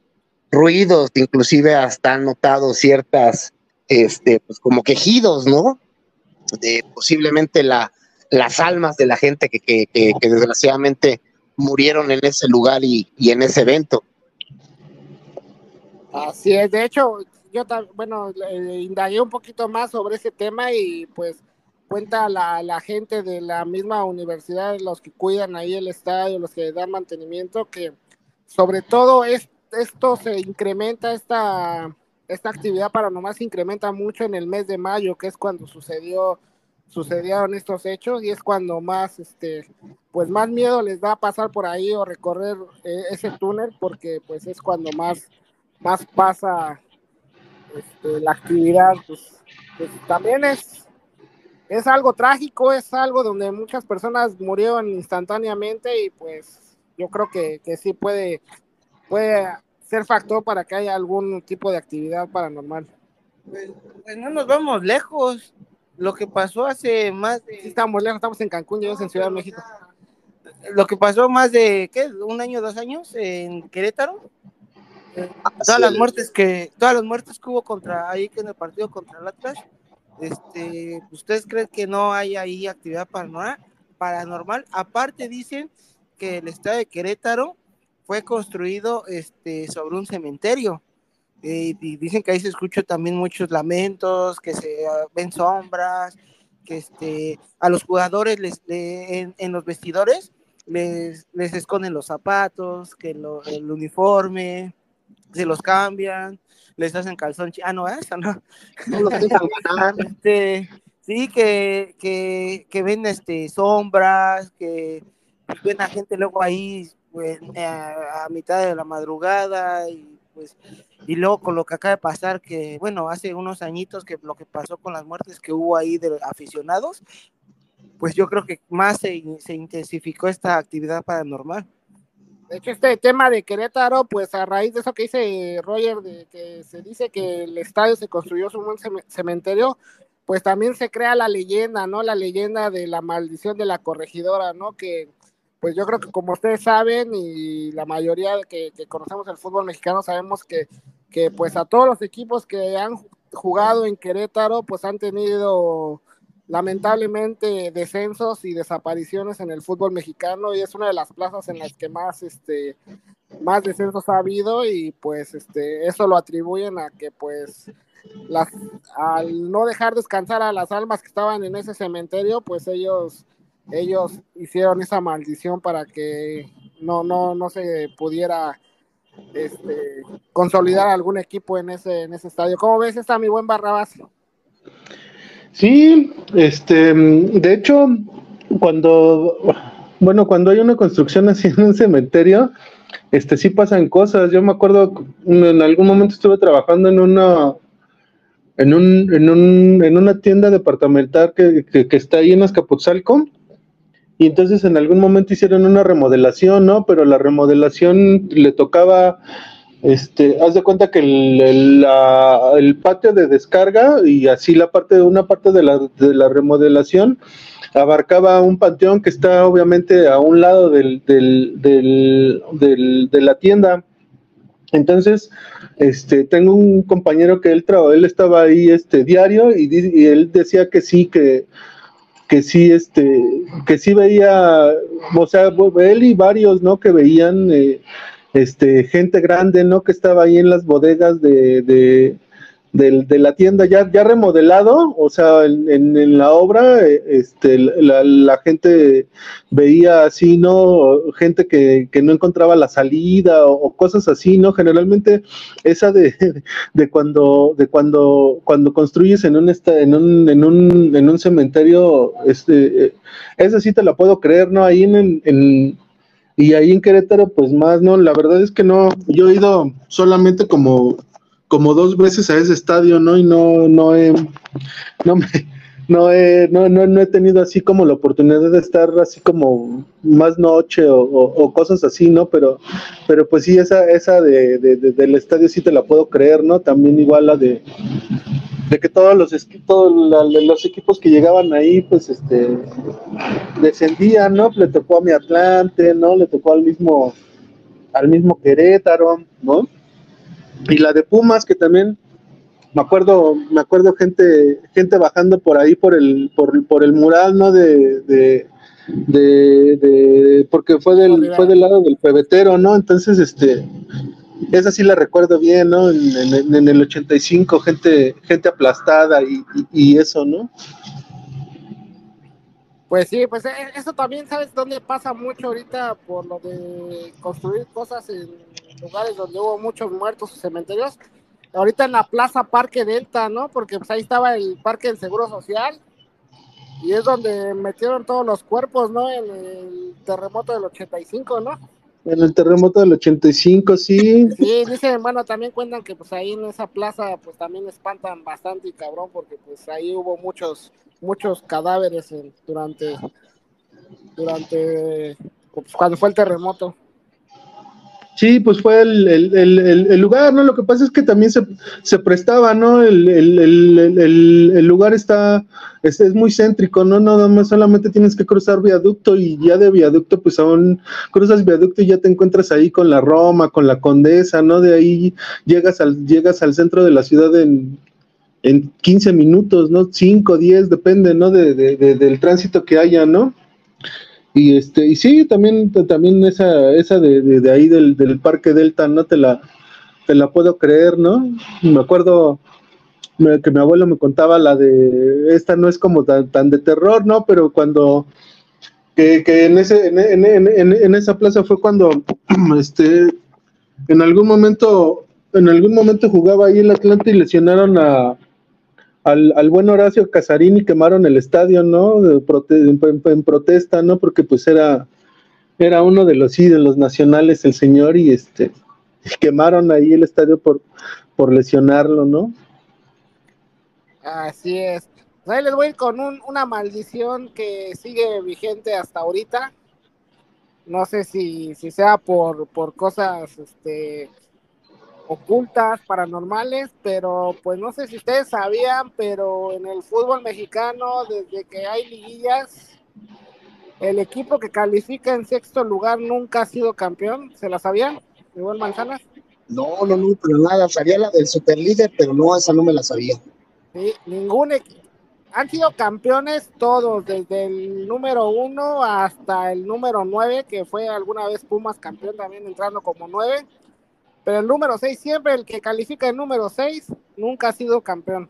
ruidos, inclusive hasta han notado ciertas, este, pues como quejidos, ¿no? De posiblemente la, las almas de la gente que, que, que, desgraciadamente murieron en ese lugar y, y, en ese evento. Así es, de hecho, yo, bueno, indagué un poquito más sobre ese tema y pues cuenta la, la, gente de la misma universidad, los que cuidan ahí el estadio, los que dan mantenimiento, que sobre todo es, esto se incrementa, esta, esta actividad paranormal se incrementa mucho en el mes de mayo, que es cuando sucedió sucedieron estos hechos y es cuando más este pues más miedo les da pasar por ahí o recorrer eh, ese túnel porque pues es cuando más más pasa este, la actividad pues, pues también es es algo trágico, es algo donde muchas personas murieron instantáneamente y pues yo creo que, que sí puede, puede ser factor para que haya algún tipo de actividad paranormal. Pues, pues no nos vamos lejos. Lo que pasó hace más de... Sí, estamos lejos, estamos en Cancún, yo en Ciudad de México. Lo que pasó más de, ¿qué? ¿Un año, dos años en Querétaro? todas las muertes que todas las muertes que hubo contra ahí que en el partido contra el Atlas este, ¿Ustedes creen que no hay ahí actividad paranormal? paranormal? Aparte dicen que el estado de Querétaro fue construido este, sobre un cementerio. Eh, y dicen que ahí se escuchan también muchos lamentos, que se uh, ven sombras, que este, a los jugadores les, le, en, en, los vestidores les, les esconden los zapatos, que lo, el uniforme, se los cambian, les hacen calzón. Ah, no, eso no. No lo dejan ganar. <laughs> Este, sí, que, que, que, ven este, sombras, que ven a gente luego ahí pues, a, a, mitad de la madrugada y pues y luego con lo que acaba de pasar que bueno hace unos añitos que lo que pasó con las muertes que hubo ahí de aficionados pues yo creo que más se, se intensificó esta actividad paranormal. De hecho, este tema de Querétaro, pues a raíz de eso que dice Roger, de que se dice que el estadio se construyó sobre un cementerio, pues también se crea la leyenda, ¿no? La leyenda de la maldición de la corregidora, ¿no? Que pues yo creo que como ustedes saben y la mayoría que, que conocemos el fútbol mexicano sabemos que, que pues a todos los equipos que han jugado en Querétaro pues han tenido lamentablemente descensos y desapariciones en el fútbol mexicano y es una de las plazas en las que más este más descensos ha habido y pues este eso lo atribuyen a que pues las al no dejar descansar a las almas que estaban en ese cementerio pues ellos ellos hicieron esa maldición para que no no no se pudiera este, consolidar algún equipo en ese en ese estadio. ¿Cómo ves está mi buen Barrabás? Sí, este, de hecho, cuando, bueno, cuando hay una construcción así en un cementerio, este, sí pasan cosas. Yo me acuerdo, en algún momento estuve trabajando en una, en un, en un, en una tienda departamental que, que, está ahí en Azcapotzalco. Y entonces en algún momento hicieron una remodelación, ¿no? Pero la remodelación le tocaba este, haz de cuenta que el, el, patio de descarga y así la parte de una parte de la, de la, remodelación abarcaba un panteón que está obviamente a un lado del, del, del, de la tienda. Entonces, este, tengo un compañero que él, él estaba ahí este, diario y, y él decía que sí, que, que sí, este, que sí veía, o sea, él y varios, ¿no? Que veían eh, este, gente grande, ¿no? Que estaba ahí en las bodegas de, de, de, la tienda ya, ya remodelado, o sea, en, en, la obra, eh, este, la, la, gente veía así, ¿no? Gente que, que no encontraba la salida o, cosas así, ¿no? Generalmente esa de, <laughs> de, cuando, de cuando, cuando construyes en un, en un, en un, en un cementerio, este, eh, esa sí te la puedo creer, ¿no? Ahí en, en y ahí en Querétaro, pues más, no, la verdad es que no, yo he ido solamente como, como dos veces a ese estadio, ¿no? Y no, no he, no me, no he, no, no, no he tenido así como la oportunidad de estar así como más noche o, cosas así, ¿no? Pero, pero pues sí, esa, esa de, del estadio sí te la puedo creer, ¿no? También igual la de, de que todos los, todos los equipos que llegaban ahí, pues este, descendían, ¿no? Le tocó a mi Atlante, ¿no? Le tocó al mismo, al mismo Querétaro, ¿no? Y la de Pumas, que también me acuerdo, me acuerdo gente, gente bajando por ahí por el, por, por el mural, ¿no? De, de, de, porque fue del, fue del lado del pebetero, ¿no? Entonces, este, esa sí la recuerdo bien, ¿no? En, el 85, gente, gente aplastada y, eso, ¿no? Pues sí, pues eh, eso también, ¿sabes dónde pasa mucho ahorita por lo de construir cosas en lugares donde hubo muchos muertos o cementerios? Ahorita en la Plaza Parque Delta, ¿no? Porque pues ahí estaba el Parque del Seguro Social y es donde metieron todos los cuerpos, ¿no? En el terremoto del 85, ¿no? En el terremoto del 85, sí. Sí, dicen, bueno, también cuentan que pues ahí en esa plaza pues también espantan bastante y cabrón porque pues ahí hubo muchos muchos cadáveres durante durante pues, cuando fue el terremoto. Sí, pues fue el, el, el, lugar, ¿no? Lo que pasa es que también se, se prestaba, ¿no? El, lugar está, es, es, muy céntrico, ¿no? Nada más solamente tienes que cruzar viaducto y ya de viaducto, pues aún cruzas viaducto y ya te encuentras ahí con la Roma, con la Condesa, ¿no? De ahí llegas al, llegas al centro de la ciudad en, en 15 minutos, ¿no? 5, 10, depende, ¿no? De, de, del tránsito que haya, ¿no? Y este, y sí, también, también esa, esa de, de, ahí del, del, Parque Delta, no te la, te la puedo creer, ¿no? Me acuerdo que mi abuelo me contaba la de esta no es como tan, tan de terror, ¿no? Pero cuando que, que en ese, en, en, en, en, esa plaza fue cuando <clears throat> este en algún momento, en algún momento jugaba ahí el Atlante y lesionaron a al, al, buen Horacio Casarini quemaron el estadio, ¿no? De en, protesta, ¿no? Porque pues era, era uno de los ídolos nacionales el señor y este <laughs> quemaron ahí el estadio por, por lesionarlo, ¿no? Así es. Ahí les voy con una maldición que sigue vigente hasta ahorita. No sé si, si sea por, por cosas este, ocultas, paranormales, pero pues no sé si ustedes sabían, pero en el fútbol mexicano, desde que hay liguillas, el equipo que califica en sexto lugar nunca ha sido campeón. ¿Se la sabían? Igual Manzanas. No, no, no, pero nada, sabía la del superlíder, pero no, esa no me la sabía. Sí, ningún han sido campeones todos, desde el número uno hasta el número nueve, que fue alguna vez Pumas campeón también entrando como nueve. Pero el número seis, siempre el que califica el número seis, nunca ha sido campeón.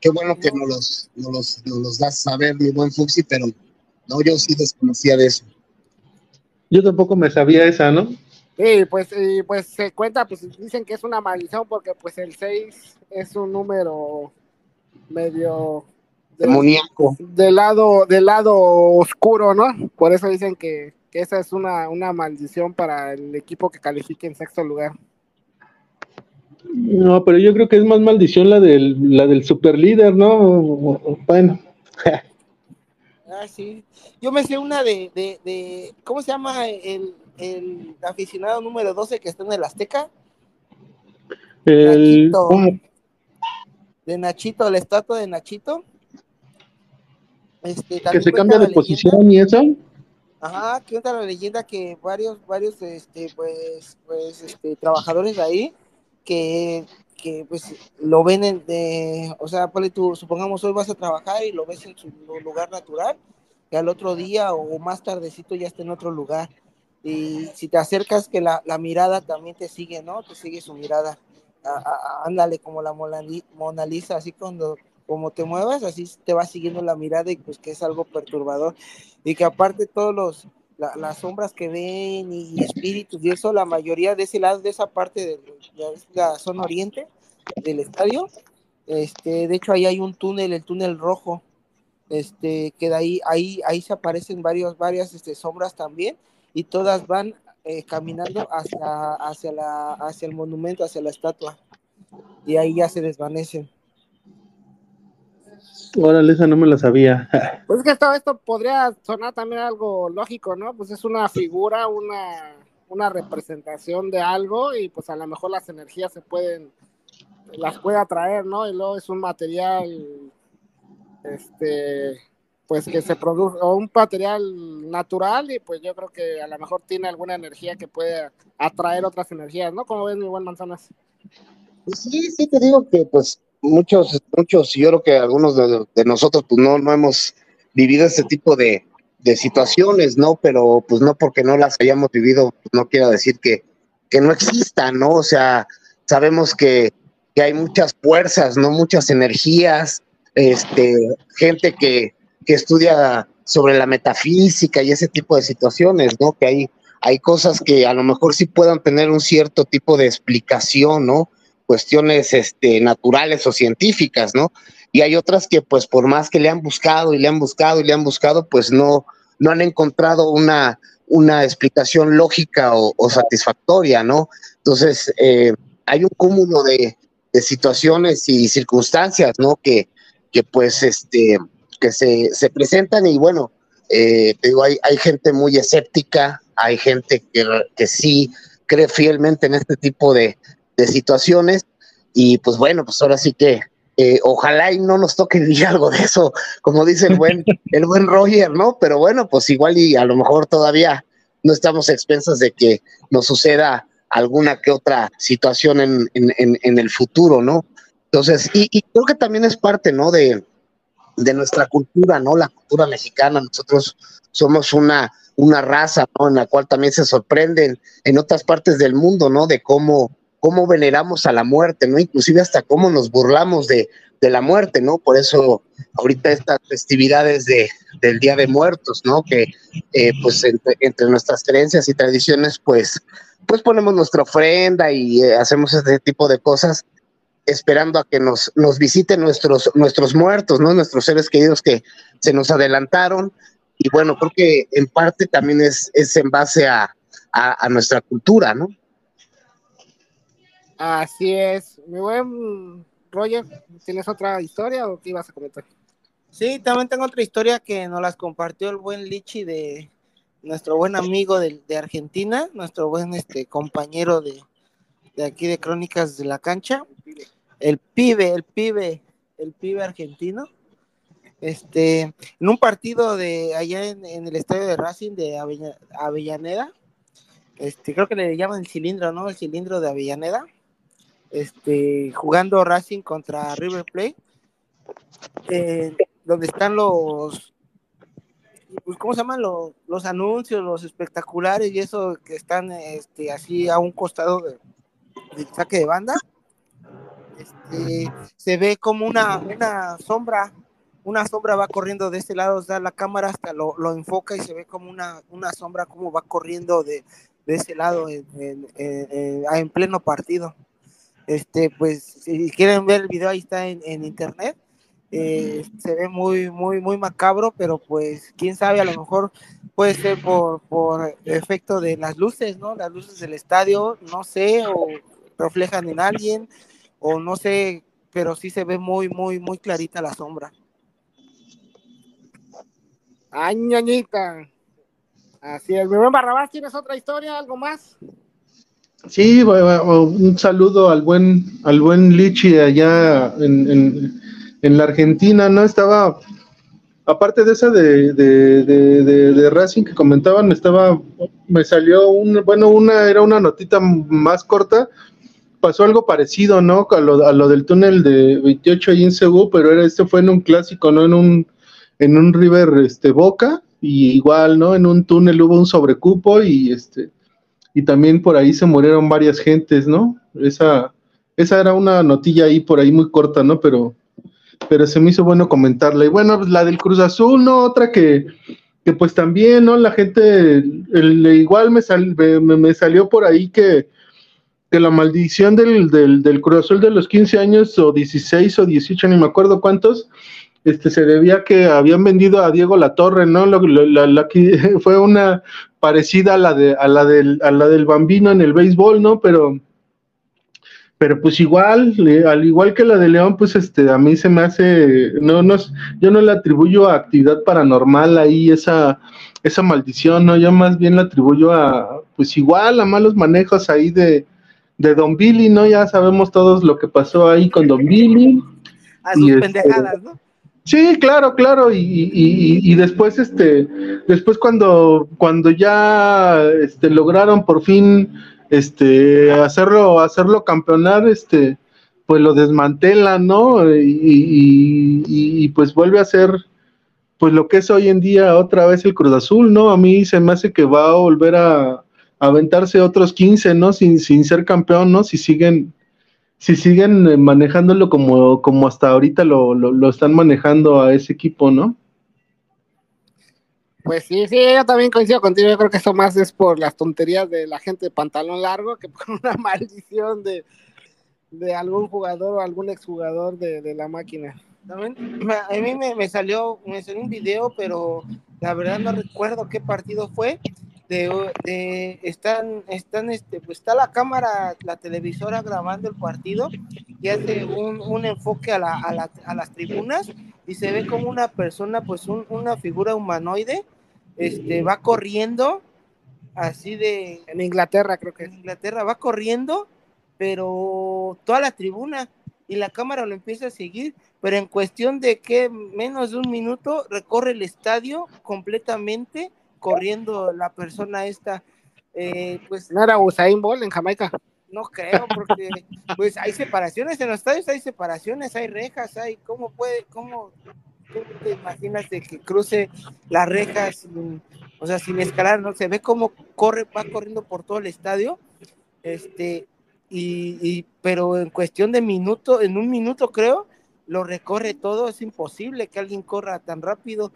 Qué bueno que nos los, nos los, das a saber, mi buen Fuxi, pero no, yo sí desconocía de eso. Yo tampoco me sabía esa, ¿no? Sí, pues, y pues se cuenta, pues dicen que es una maldición porque pues el 6 es un número medio demoníaco. Del lado, del lado oscuro, ¿no? Por eso dicen que, que esa es una, una maldición para el equipo que califique en sexto lugar. No, pero yo creo que es más maldición la del, la del super líder, ¿no? Bueno. ah, sí. Yo me sé una de, de, de ¿cómo se llama el, el aficionado número 12 que está en el Azteca? El... Nachito. De Nachito, la estatua de Nachito. Este, que se cambia de posición y eso. Ajá, que cuenta la leyenda que varios, varios, este, pues, pues, este, trabajadores ahí que, que pues lo ven en, de, o sea, tú, supongamos hoy vas a trabajar y lo ves en su lugar natural, y al otro día o más tardecito ya está en otro lugar. Y si te acercas, que la, la mirada también te sigue, ¿no? Te sigue su mirada. ándale, como la Mona Lisa, así cuando como te muevas, así te va siguiendo la mirada y pues que es algo perturbador. Y que aparte todos los, las sombras que ven y, espíritus y eso, la mayoría de ese lado, de esa parte de, la zona oriente del estadio, este, de hecho ahí hay un túnel, el túnel rojo, este, que de ahí, ahí, ahí se aparecen varios, varias este, sombras también y todas van eh, caminando hacia, hacia, la, hacia el monumento, hacia la estatua y ahí ya se desvanecen. Órale, esa no me la sabía. <laughs> Pues es que todo esto podría sonar también algo lógico, ¿no? Pues es una figura, una, una representación de algo y pues a lo mejor las energías se pueden, las puede atraer, ¿no? Y luego es un material, este, pues que se produce, o un material natural y pues yo creo que a lo mejor tiene alguna energía que puede atraer otras energías, ¿no? Como ves, mi buen Manzanas. Pues sí, sí te digo que pues muchos, muchos, yo creo que algunos de, nosotros pues no, no hemos vivido este tipo de, de, situaciones, ¿no? Pero pues no porque no las hayamos vivido, pues, no quiero decir que, que no existan, ¿no? O sea, sabemos que, que hay muchas fuerzas, ¿no? Muchas energías, este, gente que, que estudia sobre la metafísica y ese tipo de situaciones, ¿no? Que hay, hay cosas que a lo mejor sí puedan tener un cierto tipo de explicación, ¿no? Cuestiones este, naturales o científicas, ¿no? Y hay otras que, pues, por más que le han buscado y le han buscado y le han buscado, pues no, no han encontrado una, una explicación lógica o, satisfactoria, ¿no? Entonces, eh, hay un cúmulo de, situaciones y circunstancias, ¿no? Que, que pues, este, que se, se presentan y bueno, eh, te digo, hay, hay gente muy escéptica, hay gente que, que sí cree fielmente en este tipo de, de situaciones. Y pues bueno, pues ahora sí que eh, ojalá y no nos toque vivir <laughs> algo de eso, como dice el buen, el buen Roger, ¿no? Pero bueno, pues igual y a lo mejor todavía no estamos expensas de que nos suceda alguna que otra situación en, en, en el futuro, ¿no? Entonces, y, creo que también es parte, ¿no? De, de nuestra cultura, ¿no? La cultura mexicana. Nosotros somos una, una raza, ¿no? En la cual también se sorprenden en otras partes del mundo, ¿no? De cómo cómo veneramos a la muerte, ¿no? Inclusive hasta cómo nos burlamos de, la muerte, ¿no? Por eso ahorita estas festividades de, del Día de Muertos, ¿no? Que eh, pues entre, nuestras creencias y tradiciones, pues, pues ponemos nuestra ofrenda y eh, hacemos este tipo de cosas esperando a que nos, visiten nuestros, nuestros muertos, ¿no? Nuestros seres queridos que se nos adelantaron. Y bueno, creo que en parte también es, en base a nuestra cultura, ¿no? Así es. Mi buen Roger, ¿tienes otra historia o qué ibas a comentar? Sí, también tengo otra historia que nos las compartió el buen Lichi de nuestro buen amigo de, Argentina, nuestro buen este compañero de, de aquí de Crónicas de la Cancha, el pibe, el pibe, el pibe argentino. Este, en un partido de allá en, el estadio de Racing de Avella- Avellaneda, este, creo que le llaman el cilindro, ¿no? El cilindro de Avellaneda. Este, jugando Racing contra River Plate, eh, donde están los, pues, ¿cómo se llaman? Los, los anuncios, los espectaculares y eso que están este, así a un costado de- del saque de banda. Este, se ve como una, sombra, una sombra va corriendo de este lado, o sea, la cámara hasta lo, enfoca y se ve como una, sombra como va corriendo de, ese lado en pleno partido. Este, pues, si quieren ver el video, ahí está en, en internet. Eh, se ve muy, muy, muy macabro, pero pues, quién sabe, a lo mejor puede ser por, por efecto de las luces, ¿no? Las luces del estadio, no sé, o reflejan en alguien, o no sé, pero sí se ve muy, muy, muy clarita la sombra. Ay, ñañita. Así es. Mi buen Barrabás, ¿tienes otra historia? ¿Algo más? Sí, un saludo al buen, al buen Lichi allá en, en- la Argentina, ¿no? Estaba, aparte de esa de, de, de, Racing que comentaban, me estaba, me salió un, bueno, una, era una notita más corta, pasó algo parecido, ¿no? A lo, a lo del túnel de 28 ahí en Cebu, pero era, este fue en un clásico, ¿no? En un, en un River, este, Boca, y igual, ¿no? En un túnel hubo un sobrecupo y este, y también por ahí se murieron varias gentes, ¿no? Esa, esa era una notilla ahí por ahí muy corta, ¿no? Pero, pero se me hizo bueno comentarla. Y bueno, pues la del Cruz Azul, ¿no? Otra que, que pues también, ¿no? La gente, igual me, sal- me- me salió por ahí que, que la maldición del, del, del Cruz Azul de los 15 años o 16 o 18, ni me acuerdo cuántos, este, se debía a que habían vendido a Diego La Torre, ¿no? Lo- lo- la- la que <laughs> fue una parecida a la de a la del a la del Bambino en el béisbol, ¿no? Pero pero pues igual, al igual que la de León, pues este a mí se me hace no no yo no le atribuyo a actividad paranormal ahí esa esa maldición, no, yo más bien la atribuyo a pues igual a malos manejos ahí de de Don Billy, ¿no? Ya sabemos todos lo que pasó ahí con Don Billy. A Y sus este- pendejadas, ¿no? Sí, claro, claro, y, y, y- después, este, después cuando, cuando ya, este, lograron por fin, este, hacerlo, hacerlo campeonar, este, pues lo desmantelan, ¿no? Y- y, pues vuelve a ser, pues lo que es hoy en día otra vez el Cruz Azul, ¿no? A mí se me hace que va a volver a, a aventarse otros 15, ¿no? Sin, sin ser campeón, ¿no? Si siguen, si siguen eh, manejándolo como, como hasta ahorita lo, lo, lo están manejando a ese equipo, ¿no? Pues sí, sí, yo también coincido contigo. Yo creo que eso más es por las tonterías de la gente de pantalón largo que por una <laughs> maldición de, de algún jugador o algún exjugador de, de la máquina. También, a mí me, me salió, me salió un video, pero la verdad no recuerdo qué partido fue. De, de- están, están, este, pues está la cámara, la televisora grabando el partido y hace un, un enfoque a, la, a, la- a las tribunas y se ve como una persona, pues un- una figura humanoide, este, va corriendo así de, En Inglaterra creo que en Inglaterra va corriendo, pero toda la tribuna y la cámara lo empieza a seguir, pero en cuestión de que menos de un minuto recorre el estadio completamente corriendo la persona esta, eh, pues no era Usain Bolt en Jamaica. no creo, porque pues hay separaciones en los estadios, hay separaciones, hay rejas, hay cómo puede, cómo, te imaginas de que cruce las rejas, sin- o sea, sin escalar, no se ve cómo corre, va corriendo por todo el estadio, este, y, y- pero en cuestión de minuto, en un minuto creo, lo recorre todo, es imposible que alguien corra tan rápido.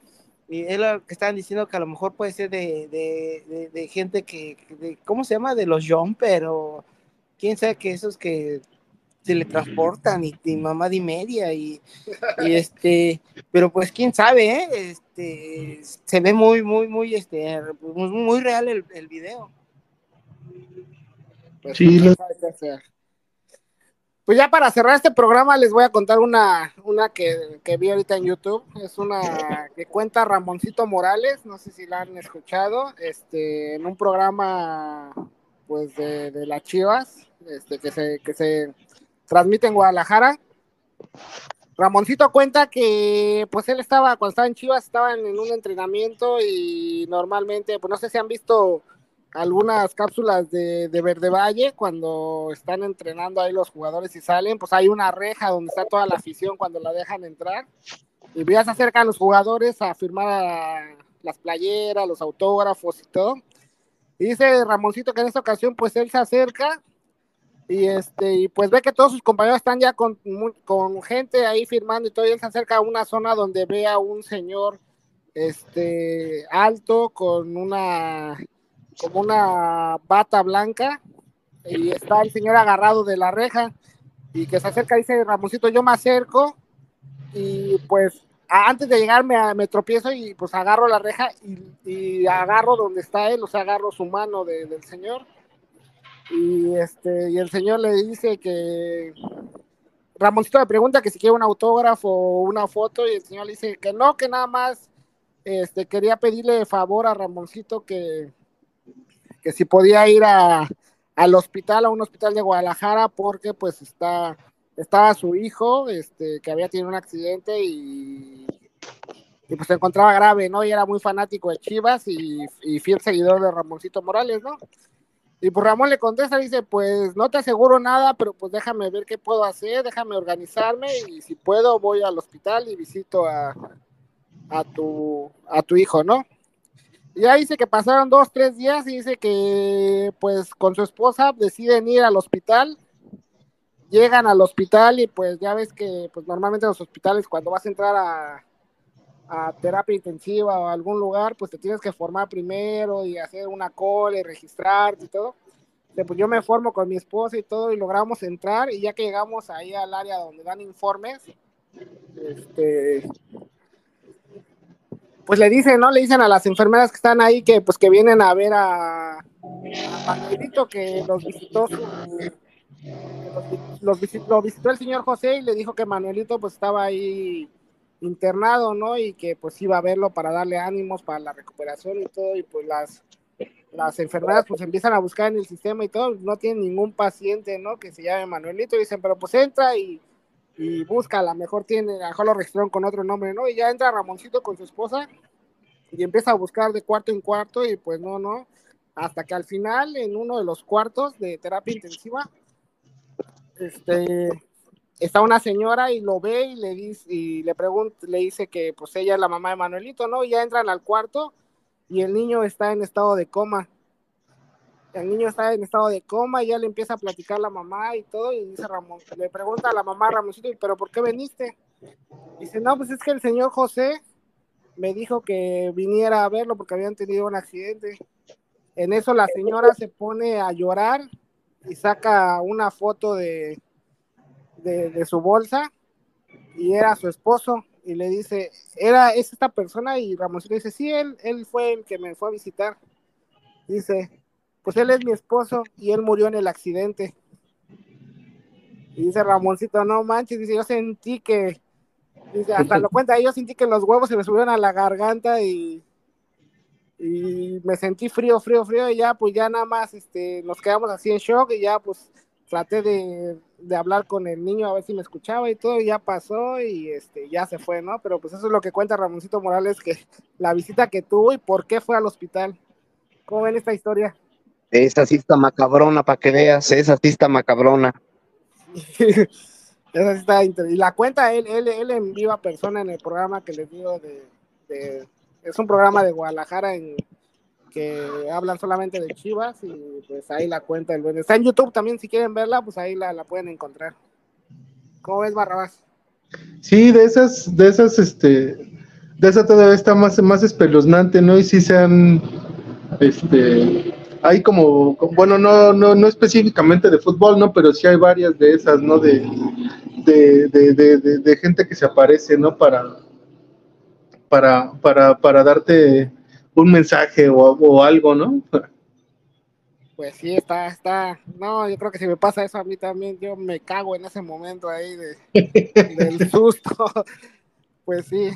Y es lo que estaban diciendo que a lo mejor puede ser de, de, de- de gente que, de- ¿cómo se llama? De los jumper o quién sabe que esos que se le transportan y, y mamá y media y, y <laughs> este, pero pues quién sabe, ¿eh? Este, se ve muy, muy, muy, este, muy, muy real el, el video. Pues, Sí, lo- sabe qué hacer. Pues ya para cerrar este programa les voy a contar una, una que, vi ahorita en YouTube. Es una que cuenta Ramoncito Morales, no sé si la han escuchado, este, en un programa pues de, de las Chivas, este, que se, que se transmite en Guadalajara. Ramoncito cuenta que pues él estaba, cuando estaba en Chivas, estaba en, un entrenamiento y normalmente, pues no sé si han visto algunas cápsulas de, de, Verde Valle cuando están entrenando ahí los jugadores y salen, pues hay una reja donde está toda la afición cuando la dejan entrar y ya se acercan los jugadores a firmar las playeras, los autógrafos y todo. Y dice Ramoncito que en esta ocasión pues él se acerca y este y pues ve que todos sus compañeros están ya con, con gente ahí firmando y todo y él se acerca a una zona donde ve a un señor este alto con una como una bata blanca y está el señor agarrado de la reja y que se acerca dice Ramoncito yo me acerco y pues antes de llegar me, me tropiezo y pues agarro la reja y, y, agarro donde está él o sea agarro su mano de, del señor. Y este y el señor le dice que Ramoncito le pregunta que si quiere un autógrafo o una foto y el señor le dice que no, que nada más este quería pedirle favor a Ramoncito que, que si podía ir a, al hospital, a un hospital de Guadalajara, porque pues está, estaba su hijo, este, que había tenido un accidente y, y pues se encontraba grave, ¿no? Y era muy fanático de Chivas y, y fiel seguidor de Ramoncito Morales, ¿no? Y pues Ramón le contesta, dice, pues no te aseguro nada, pero pues déjame ver qué puedo hacer, déjame organizarme y si puedo voy al hospital y visito a, a, tu, a tu hijo, ¿no? Ya dice que pasaron dos, tres días y dice que pues con su esposa deciden ir al hospital, llegan al hospital y pues ya ves que pues normalmente en los hospitales cuando vas a entrar a, a terapia intensiva o a algún lugar, pues te tienes que formar primero y hacer una cola y registrarte y todo. Pues yo me formo con mi esposa y todo y logramos entrar y ya que llegamos ahí al área donde dan informes, este, pues le dicen, ¿no? Le dicen a las enfermeras que están ahí que pues que vienen a ver a, Manuelito que los visitó su, los, lo visitó el señor José y le dijo que Manuelito pues estaba ahí internado, ¿no? Y que pues iba a verlo para darle ánimos para la recuperación y todo, y pues las, las enfermeras pues empiezan a buscar en el sistema y todo, no tienen ningún paciente, ¿no? Que se llame Manuelito, y dicen, pero pues entra y, y busca, a lo mejor tiene, a lo registraron con otro nombre, ¿no? Y ya entra Ramoncito con su esposa y empieza a buscar de cuarto en cuarto y pues no, no, hasta que al final en uno de los cuartos de terapia intensiva, este, está una señora y lo ve y le dice y le pregunta, le dice que pues ella es la mamá de Manuelito, ¿no? Y ya entran al cuarto y el niño está en estado de coma. El niño está en estado de coma y ya le empieza a platicar la mamá y todo y dice Ramón, le pregunta a la mamá Ramoncito, ¿pero por qué veniste? Dice, no, pues es que el señor José me dijo que viniera a verlo porque habían tenido un accidente. En eso la señora se pone a llorar y saca una foto de, de, de, su bolsa y era su esposo y le dice, era es esta persona y Ramoncito dice, sí, él, él fue el que me fue a visitar. Dice, pues él es mi esposo y él murió en el accidente. Y dice Ramoncito, no manches, dice, yo sentí que, dice, hasta lo cuenta, yo sentí que los huevos se me subieron a la garganta y, y me sentí frío, frío, frío y ya, pues ya nada más, este, nos quedamos así en shock y ya, pues traté de, de, hablar con el niño a ver si me escuchaba y todo, y ya pasó y este, ya se fue, ¿no? Pero pues eso es lo que cuenta Ramoncito Morales, que la visita que tuvo y por qué fue al hospital. ¿Cómo ven esta historia? Esa sí está macabrona, para que veas, esa sí está macabrona. <laughs> esa sí está Y la cuenta él, él, él en viva persona en el programa que les digo de, de es un programa de Guadalajara en que hablan solamente de Chivas y pues ahí la cuenta del Está en YouTube también, si quieren verla, pues ahí la, la pueden encontrar. ¿Cómo ves, Barrabás? Sí, de esas, de esas, este, de esa todavía está más, más espeluznante, ¿no? Y sí se han, este, hay como, bueno, no, no, no específicamente de fútbol, ¿no? Pero sí hay varias de esas, ¿no? De, de, de, de, gente que se aparece, ¿no? Para, para, para, para darte un mensaje o, o algo, ¿no? Pues sí, está, está, no, yo creo que si me pasa eso a mí también, yo me cago en ese momento ahí de, del <laughs> susto. Pues sí.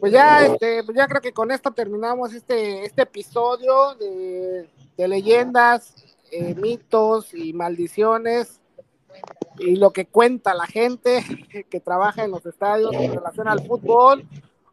Pues ya, este, pues ya creo que con esto terminamos este, este episodio de, de leyendas, eh, mitos y maldiciones y lo que cuenta la gente <laughs> que trabaja en los estadios en relación al fútbol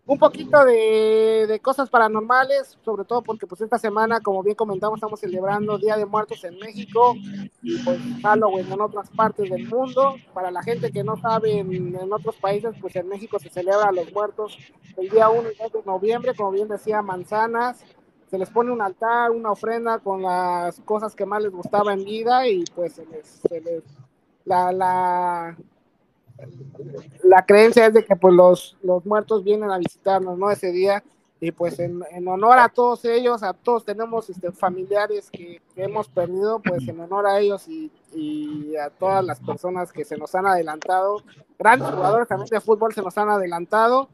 un poquito de, cosas paranormales, sobre todo porque pues esta semana, como bien comentamos, estamos celebrando Día de Muertos en México y pues Halloween en otras partes del mundo. Para la gente que no sabe, en, otros países, pues en México se celebra los muertos el día 1 y 2 de noviembre, como bien decía Manzanas. Se les pone un altar, una ofrenda con las cosas que más les gustaba en vida y pues se les, se les la, la, la creencia es de que pues los, los muertos vienen a visitarnos, ¿no? Ese día. Y pues en, honor a todos ellos, a todos tenemos este, familiares que, hemos perdido, pues en honor a ellos y, y, a todas las personas que se nos han adelantado, grandes jugadores también de fútbol se nos han adelantado,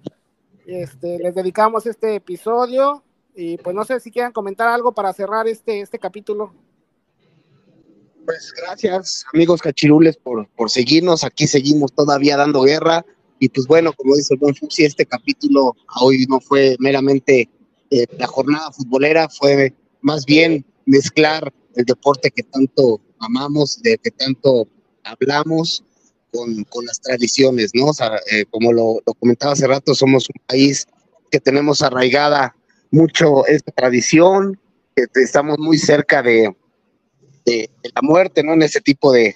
este, les dedicamos este episodio y pues no sé si quieran comentar algo para cerrar este, este capítulo. Pues gracias, amigos cachirules, por, por seguirnos. Aquí seguimos todavía dando guerra. Y pues bueno, como dice el buen Fuxi, este capítulo hoy no fue meramente eh, la jornada futbolera, fue más bien mezclar el deporte que tanto amamos, de que tanto hablamos, con, con las tradiciones, ¿no? O sea, eh, como lo, lo, comentaba hace rato, somos un país que tenemos arraigada mucho esta tradición, que estamos muy cerca de, de, la muerte, ¿no? En ese tipo de,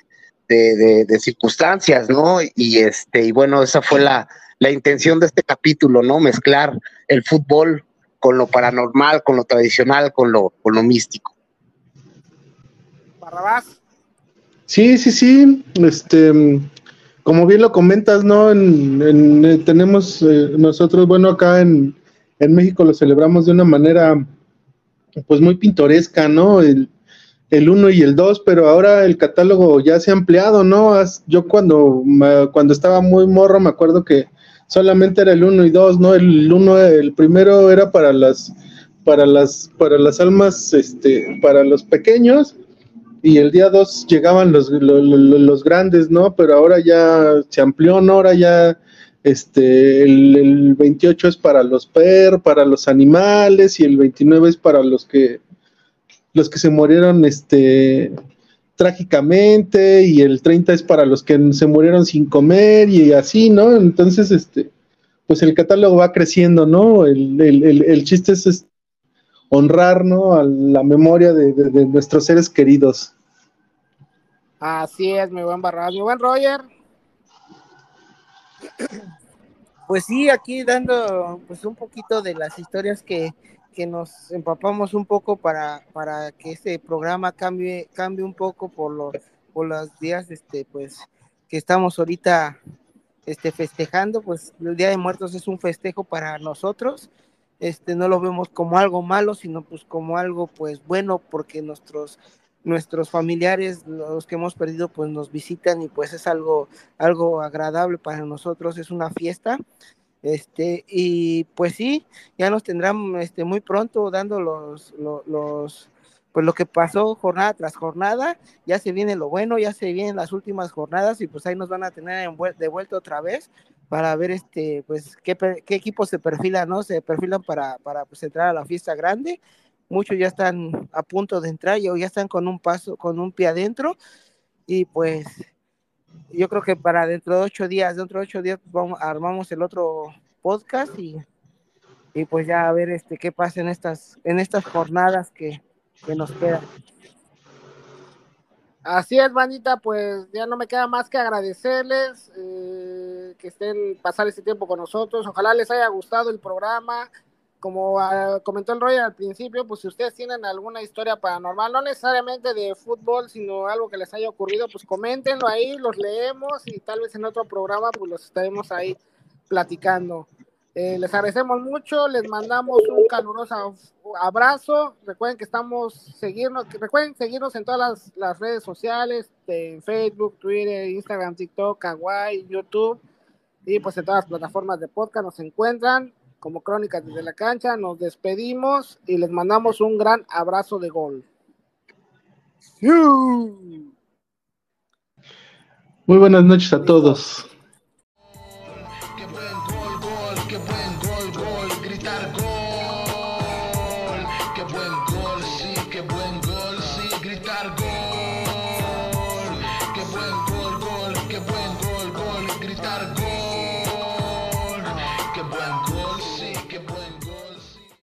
circunstancias, ¿no? Y este, y bueno, esa fue la, intención de este capítulo, ¿no? Mezclar el fútbol con lo paranormal, con lo tradicional, con lo, con lo místico. Barrabás. Sí, sí, sí. Este, como bien lo comentas, ¿no? En, eh, tenemos eh, nosotros, bueno, acá en, en México lo celebramos de una manera, pues muy pintoresca, ¿no? El, el 1 y el 2, pero ahora el catálogo ya se ha ampliado, ¿no? Yo cuando, cuando estaba muy morro me acuerdo que solamente era el 1 y 2, ¿no? El 1, el primero era para las, para las, para las almas, este, para los pequeños, y el día 2 llegaban los, los, grandes, ¿no? Pero ahora ya se amplió, ¿no? Ahora ya este, el, el 28 es para los per, para los animales, y el 29 es para los que los que se murieron este, trágicamente y el 30 es para los que se murieron sin comer y así, ¿no? Entonces, este, pues el catálogo va creciendo, ¿no? El, chiste es, honrar, ¿no? A la memoria de, nuestros seres queridos. Así es, mi buen Barras, mi buen Roger. Pues sí, aquí dando pues un poquito de las historias que, que nos empapamos un poco para, para que este programa cambie, cambie un poco por los, por los días este, pues, que estamos ahorita este, festejando, pues el Día de Muertos es un festejo para nosotros, este, no lo vemos como algo malo, sino pues como algo pues bueno, porque nuestros, nuestros familiares, los que hemos perdido, pues nos visitan y pues es algo, algo agradable para nosotros, es una fiesta este, y pues sí, ya nos tendrán este, muy pronto dando los, los, pues lo que pasó jornada tras jornada, ya se viene lo bueno, ya se vienen las últimas jornadas y pues ahí nos van a tener de vuelta otra vez para ver este, pues qué, qué equipos se perfilan, ¿no? Se perfilan para, para pues, entrar a la fiesta grande. Muchos ya están a punto de entrar, ya están con un paso, con un pie adentro y pues yo creo que para dentro de ocho días, dentro de ocho días vamos, armamos el otro podcast y, y pues ya a ver este qué pasa en estas, en estas jornadas que, que nos quedan. Así es, bandita, pues ya no me queda más que agradecerles eh, que estén pasar este tiempo con nosotros. Ojalá les haya gustado el programa como ah, comentó el Roger al principio, pues si ustedes tienen alguna historia paranormal, no necesariamente de fútbol, sino algo que les haya ocurrido, pues coméntenlo ahí, los leemos y tal vez en otro programa pues los estaremos ahí platicando. Eh, les agradecemos mucho, les mandamos un caluroso abrazo. Recuerden que estamos seguirnos, recuerden seguirnos en todas las, redes sociales, en Facebook, Twitter, Instagram, TikTok, Kawaii, YouTube y pues en todas las plataformas de podcast nos encuentran como Crónicas desde la cancha. Nos despedimos y les mandamos un gran abrazo de gol. Muy buenas noches a todos.